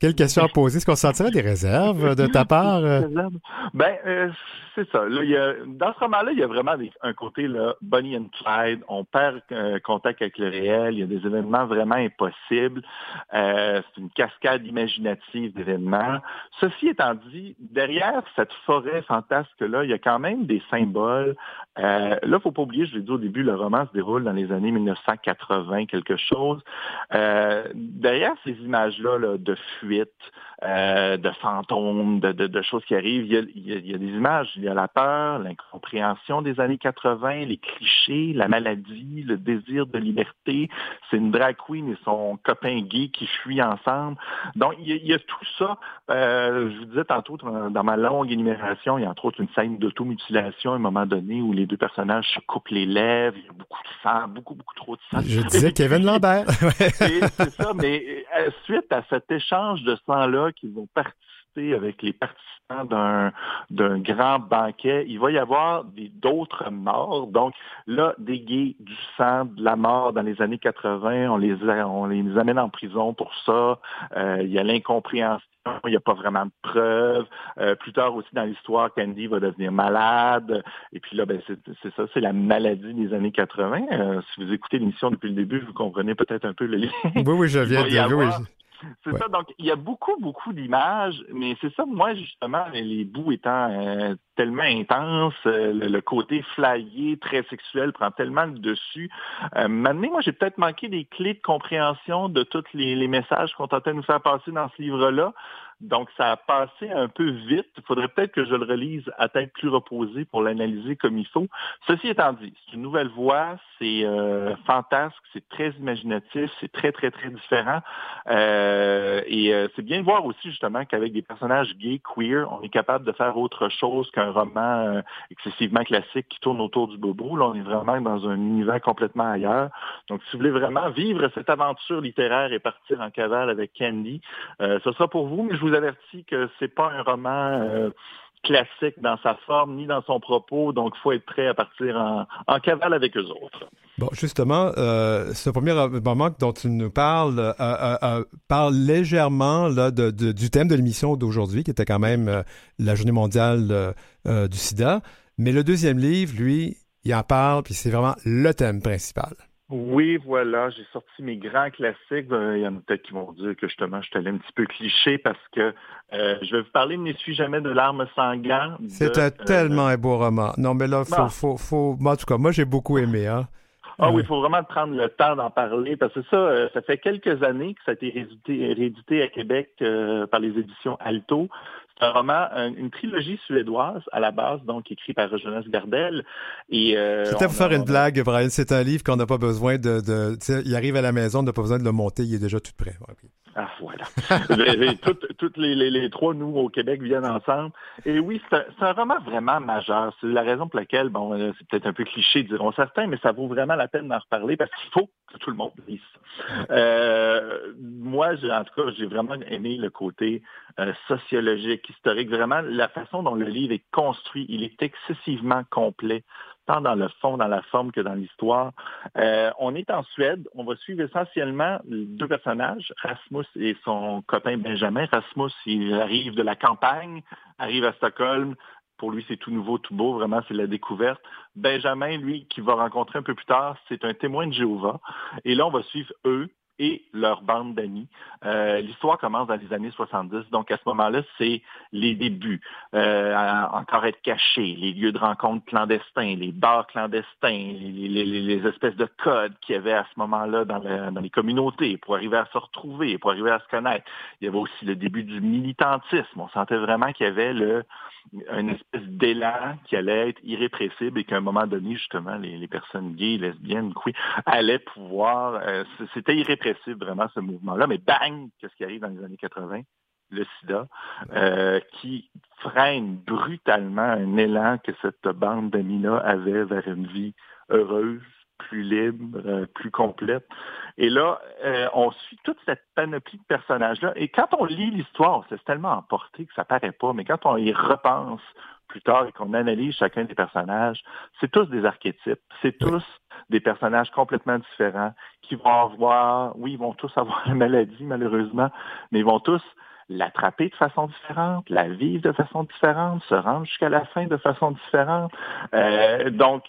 quelle question à poser, est-ce qu'on sentirait des réserves de ta part? euh? *laughs* Ben, euh, c'est ça. Là, il y a, dans ce roman-là, il y a vraiment des- un côté là, Bonnie and Clyde. On perd euh, contact avec le réel. Il y a des événements vraiment impossibles. Euh, c'est une cascade imaginative d'événements. Ceci étant dit, derrière cette forêt fantasque-là, il y a quand même des symboles. Euh, là, faut pas oublier, je l'ai dit au le roman se déroule dans les années 1980, quelque chose. Euh, derrière ces images-là là, de fuite, euh, de fantômes, de, choses qui arrivent, il y, a, des images. Il y a la peur, l'incompréhension des années 80, les clichés, la maladie, le désir de liberté. C'est une drag queen et son copain gay qui fuient ensemble. Donc, il y a, tout ça. Euh, je vous disais tantôt, dans ma longue énumération, il y a entre autres une scène d'automutilation à un moment donné où les deux personnages se coupent les lèvres. Il y a beaucoup de sang, beaucoup, beaucoup trop de sang. Je disais *laughs* Kevin Lambert. C'est ça, mais euh, suite à cet échange de sang-là qu'ils vont participer avec les participants d'un d'un grand banquet, il va y avoir des- d'autres morts. Donc là, des gays, du sang, de la mort dans les années 80, on les, on les amène en prison pour ça. Euh, il y a l'incompréhension. Il n'y a pas vraiment de preuves. Euh, plus tard aussi dans l'histoire, Candy va devenir malade. Et puis là, ben, c'est ça, c'est la maladie des années 80. Euh, si vous écoutez l'émission depuis le début, vous comprenez peut-être un peu le lien. Oui, oui, je viens de. oui, C'est Ouais. ça, donc il y a beaucoup, beaucoup d'images, mais c'est ça, moi, justement, les- bouts étant euh, tellement intenses, euh, le, le côté flyé, très sexuel prend tellement le dessus. Euh, maintenant, moi, j'ai peut-être manqué des clés de compréhension de tous les, les messages qu'on tentait de nous faire passer dans ce livre-là. Donc, ça a passé un peu vite. Il faudrait peut-être que je le relise à tête plus reposée pour l'analyser comme il faut. Ceci étant dit, c'est une nouvelle voix, c'est euh, fantasque, c'est très imaginatif, c'est très, très, très différent. Euh, et euh, c'est bien de voir aussi justement qu'avec des personnages gays, queer, on est capable de faire autre chose qu'un roman euh, excessivement classique qui tourne autour du bobo. Là, on est vraiment dans un univers complètement ailleurs. Donc, si vous voulez vraiment vivre cette aventure littéraire et partir en cavale avec Candy, euh, ce sera pour vous, mais je vous avertis que c'est pas un roman euh, classique dans sa forme ni dans son propos, donc il faut être prêt à partir en, cavale avec eux autres. Bon, justement, euh, ce premier moment dont tu nous parles euh, parle légèrement là, du thème de l'émission d'aujourd'hui, qui était quand même la journée mondiale du sida. Mais le deuxième livre, lui, il en parle, puis c'est vraiment le thème principal. Oui, voilà, j'ai sorti mes grands classiques. Euh, Il y en a peut-être qui vont dire que justement, je suis allé un petit peu cliché parce que euh, je vais vous parler de Ne suis jamais de larmes sanguin. C'est un tellement un beau roman. Non, mais là, faut, Bon. faut, faut... moi, en tout cas, moi, j'ai beaucoup aimé. Hein. Ah oui, il faut vraiment prendre le temps d'en parler parce que ça, euh, ça fait quelques années que ça a été réédité, réédité à Québec euh, par les éditions Alto. Un roman, un- une trilogie suédoise à la base, donc écrit par Jonas Gardel. Et euh, C'était pour faire a- une blague, Brian. C'est un livre qu'on n'a pas besoin de. de il arrive à la maison, on n'a pas besoin de le monter, il est déjà tout prêt. Ah, voilà. Toutes les, trois, nous, au Québec, viennent ensemble. Et oui, c'est un, roman vraiment majeur. C'est la raison pour laquelle, bon, euh, c'est peut-être un peu cliché, diront certains, mais ça vaut vraiment la peine d'en reparler parce qu'il faut que tout le monde lise. Euh, moi, en tout cas, j'ai vraiment aimé le côté euh, sociologique, historique, vraiment la façon dont le livre est construit. Il est excessivement complet tant dans le fond, dans la forme que dans l'histoire. Euh, on est en Suède. On va suivre essentiellement deux personnages, Rasmus et son copain Benjamin. Rasmus, il arrive de la campagne, arrive à Stockholm. Pour lui, c'est tout nouveau, tout beau. Vraiment, c'est la découverte. Benjamin, lui, qui va rencontrer un peu plus tard, c'est un témoin de Jéhovah. Et là, on va suivre eux et leur bande d'amis. Euh, L'histoire commence dans les années 70, donc à ce moment-là, c'est les débuts. Euh, encore être caché, les lieux de rencontre clandestins, les bars clandestins, les, les- les- espèces de codes qu'il y avait à ce moment-là dans, dans les communautés pour arriver à se retrouver, pour arriver à se connaître. Il y avait aussi le début du militantisme. On sentait vraiment qu'il y avait le, une espèce d'élan qui allait être irrépressible et qu'à un moment donné, justement, les, les personnes gays, lesbiennes, queer, allaient pouvoir... euh, C'était irrépressible, vraiment, ce mouvement-là. Mais bang, qu'est-ce qui arrive dans les années 80? Le sida, euh, qui freine brutalement un élan que cette bande d'amis-là avait vers une vie heureuse, plus libre, euh, plus complète. Et là, euh, on suit toute cette panoplie de personnages-là. Et quand on lit l'histoire, laisse tellement emporter que ça paraît pas, mais quand on y repense plus tard et qu'on analyse chacun des personnages, c'est tous des archétypes. C'est tous des personnages complètement différents qui vont avoir, oui, ils vont tous avoir *laughs* la maladie, malheureusement, mais ils vont tous l'attraper de façon différente, la vivre de façon différente, se rendre jusqu'à la fin de façon différente. Euh, donc,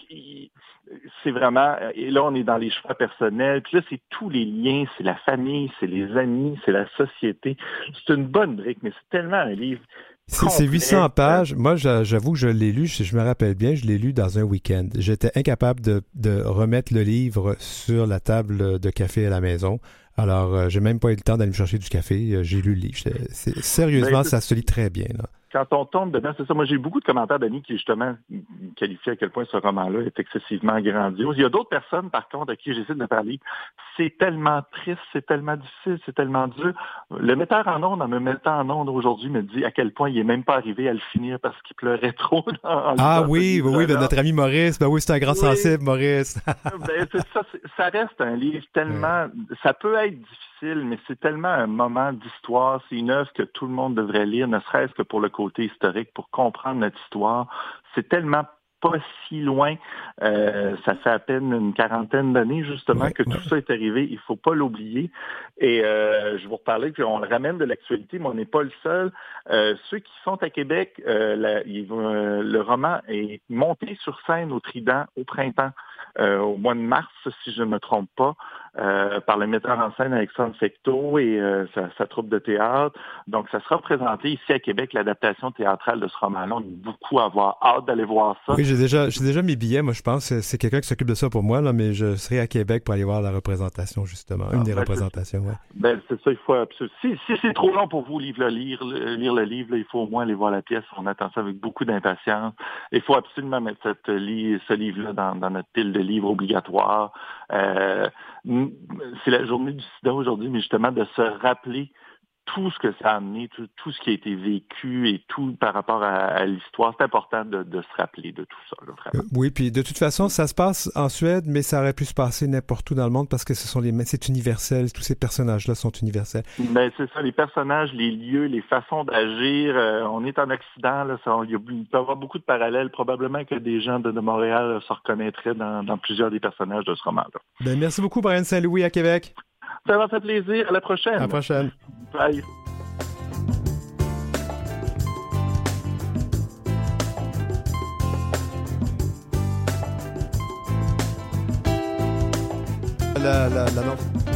c'est vraiment, et là, on est dans les choix personnels, puis là, c'est tous les liens, c'est la famille, c'est les amis, c'est la société. C'est une bonne brique, mais c'est tellement un livre C'est c'est complet. 800 pages. Moi, j'a- j'avoue que je l'ai lu, je, je me rappelle bien, je l'ai lu dans un week-end. J'étais incapable de, de remettre le livre sur la table de café à la maison. Alors, euh, j'ai même pas eu le temps d'aller me chercher du café. Euh, J'ai lu le livre. Sérieusement, Ben, c'est- ça se lit très bien. Là. Quand on tombe dedans, c'est ça. Moi, j'ai eu beaucoup de commentaires d'amis qui, justement, qualifient à quel point ce roman-là est excessivement grandiose. Il y a d'autres personnes, par contre, à qui j'essaie de parler. C'est tellement triste, c'est tellement difficile, c'est tellement dur. Le metteur en ondes, en me mettant en ondes aujourd'hui, me dit à quel point il est même pas arrivé à le finir parce qu'il pleurait *laughs* trop. Dans, Ah oui, oui, ben, notre ami Maurice. Ben oui, c'est un grand Oui. sensible, Maurice. Ben, ça, ça reste un livre tellement, *laughs* ça peut être difficile, mais c'est tellement un moment d'histoire. C'est une œuvre que tout le monde devrait lire, ne serait-ce que pour le côté historique, pour comprendre notre histoire. C'est tellement pas si loin. Euh, ça fait à peine une quarantaine d'années, justement, Ouais, que tout ouais. ça est arrivé. Il faut pas l'oublier. Et euh, je vais vous reparler, puis on le ramène de l'actualité, mais on n'est pas le seul. Euh, ceux qui sont à Québec, euh, la- ils vont- euh, le roman est monté sur scène au Trident au printemps, euh, au mois de mars, si je ne me trompe pas, euh, par le metteur en scène Alexandre Fecteau et euh, sa, sa troupe de théâtre. Donc, ça sera présenté ici à Québec, l'adaptation théâtrale de ce roman-là. On est beaucoup à avoir hâte d'aller voir ça. Oui, j'ai déjà, j'ai déjà mes billets, moi, je pense. C'est- C'est quelqu'un qui s'occupe de ça pour moi, là, mais je serai à Québec pour aller voir la représentation, justement. Une Ah, des ben, représentations, ouais. Ben, c'est ça, il faut absolument. Si, si c'est trop long pour vous lire le, lire, lire le livre, là, il faut au moins aller voir la pièce. On attend ça avec beaucoup d'impatience. Il faut absolument mettre cette, ce livre-là dans, dans notre pile de livres obligatoires. Euh, c'est la journée du sida aujourd'hui, mais justement de se rappeler tout ce que ça a amené, tout, tout ce qui a été vécu et tout par rapport à, à l'histoire. C'est important de, de se rappeler de tout ça, là, vraiment. Euh, Oui, puis de toute façon, ça se passe en Suède, mais ça aurait pu se passer n'importe où dans le monde parce que ce sont les, c'est universel. Tous ces personnages-là sont universels. Ben, c'est ça, les personnages, les lieux, les façons d'agir. euh, on est en Occident, là, ça, il, peut y avoir beaucoup de parallèles. Probablement que des gens de, de Montréal se reconnaîtraient dans, dans plusieurs des personnages de ce roman-là. Ben, merci beaucoup, Brian Saint-Louis à Québec. Ça m'a fait plaisir. À la prochaine. À la prochaine. Bye. la- la- l'annonce.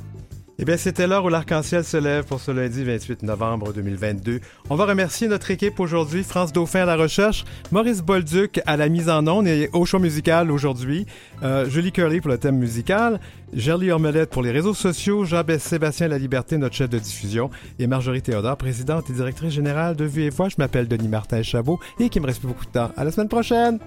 Eh bien, c'était l'heure où l'arc-en-ciel se lève pour ce lundi 28 novembre 2022. On va remercier notre équipe aujourd'hui, France Dauphin à la recherche, Maurice Bolduc à la mise en onde et au show musical aujourd'hui, euh, Julie Curley pour le thème musical, Gerly Ormelette pour les réseaux sociaux, Jean-Sébastien La Liberté, notre chef de diffusion, et Marjorie Théodore, présidente et directrice générale de Vue et Voix. Je m'appelle Denis Martin Chabot et qu'il me reste plus beaucoup de temps. À la semaine prochaine!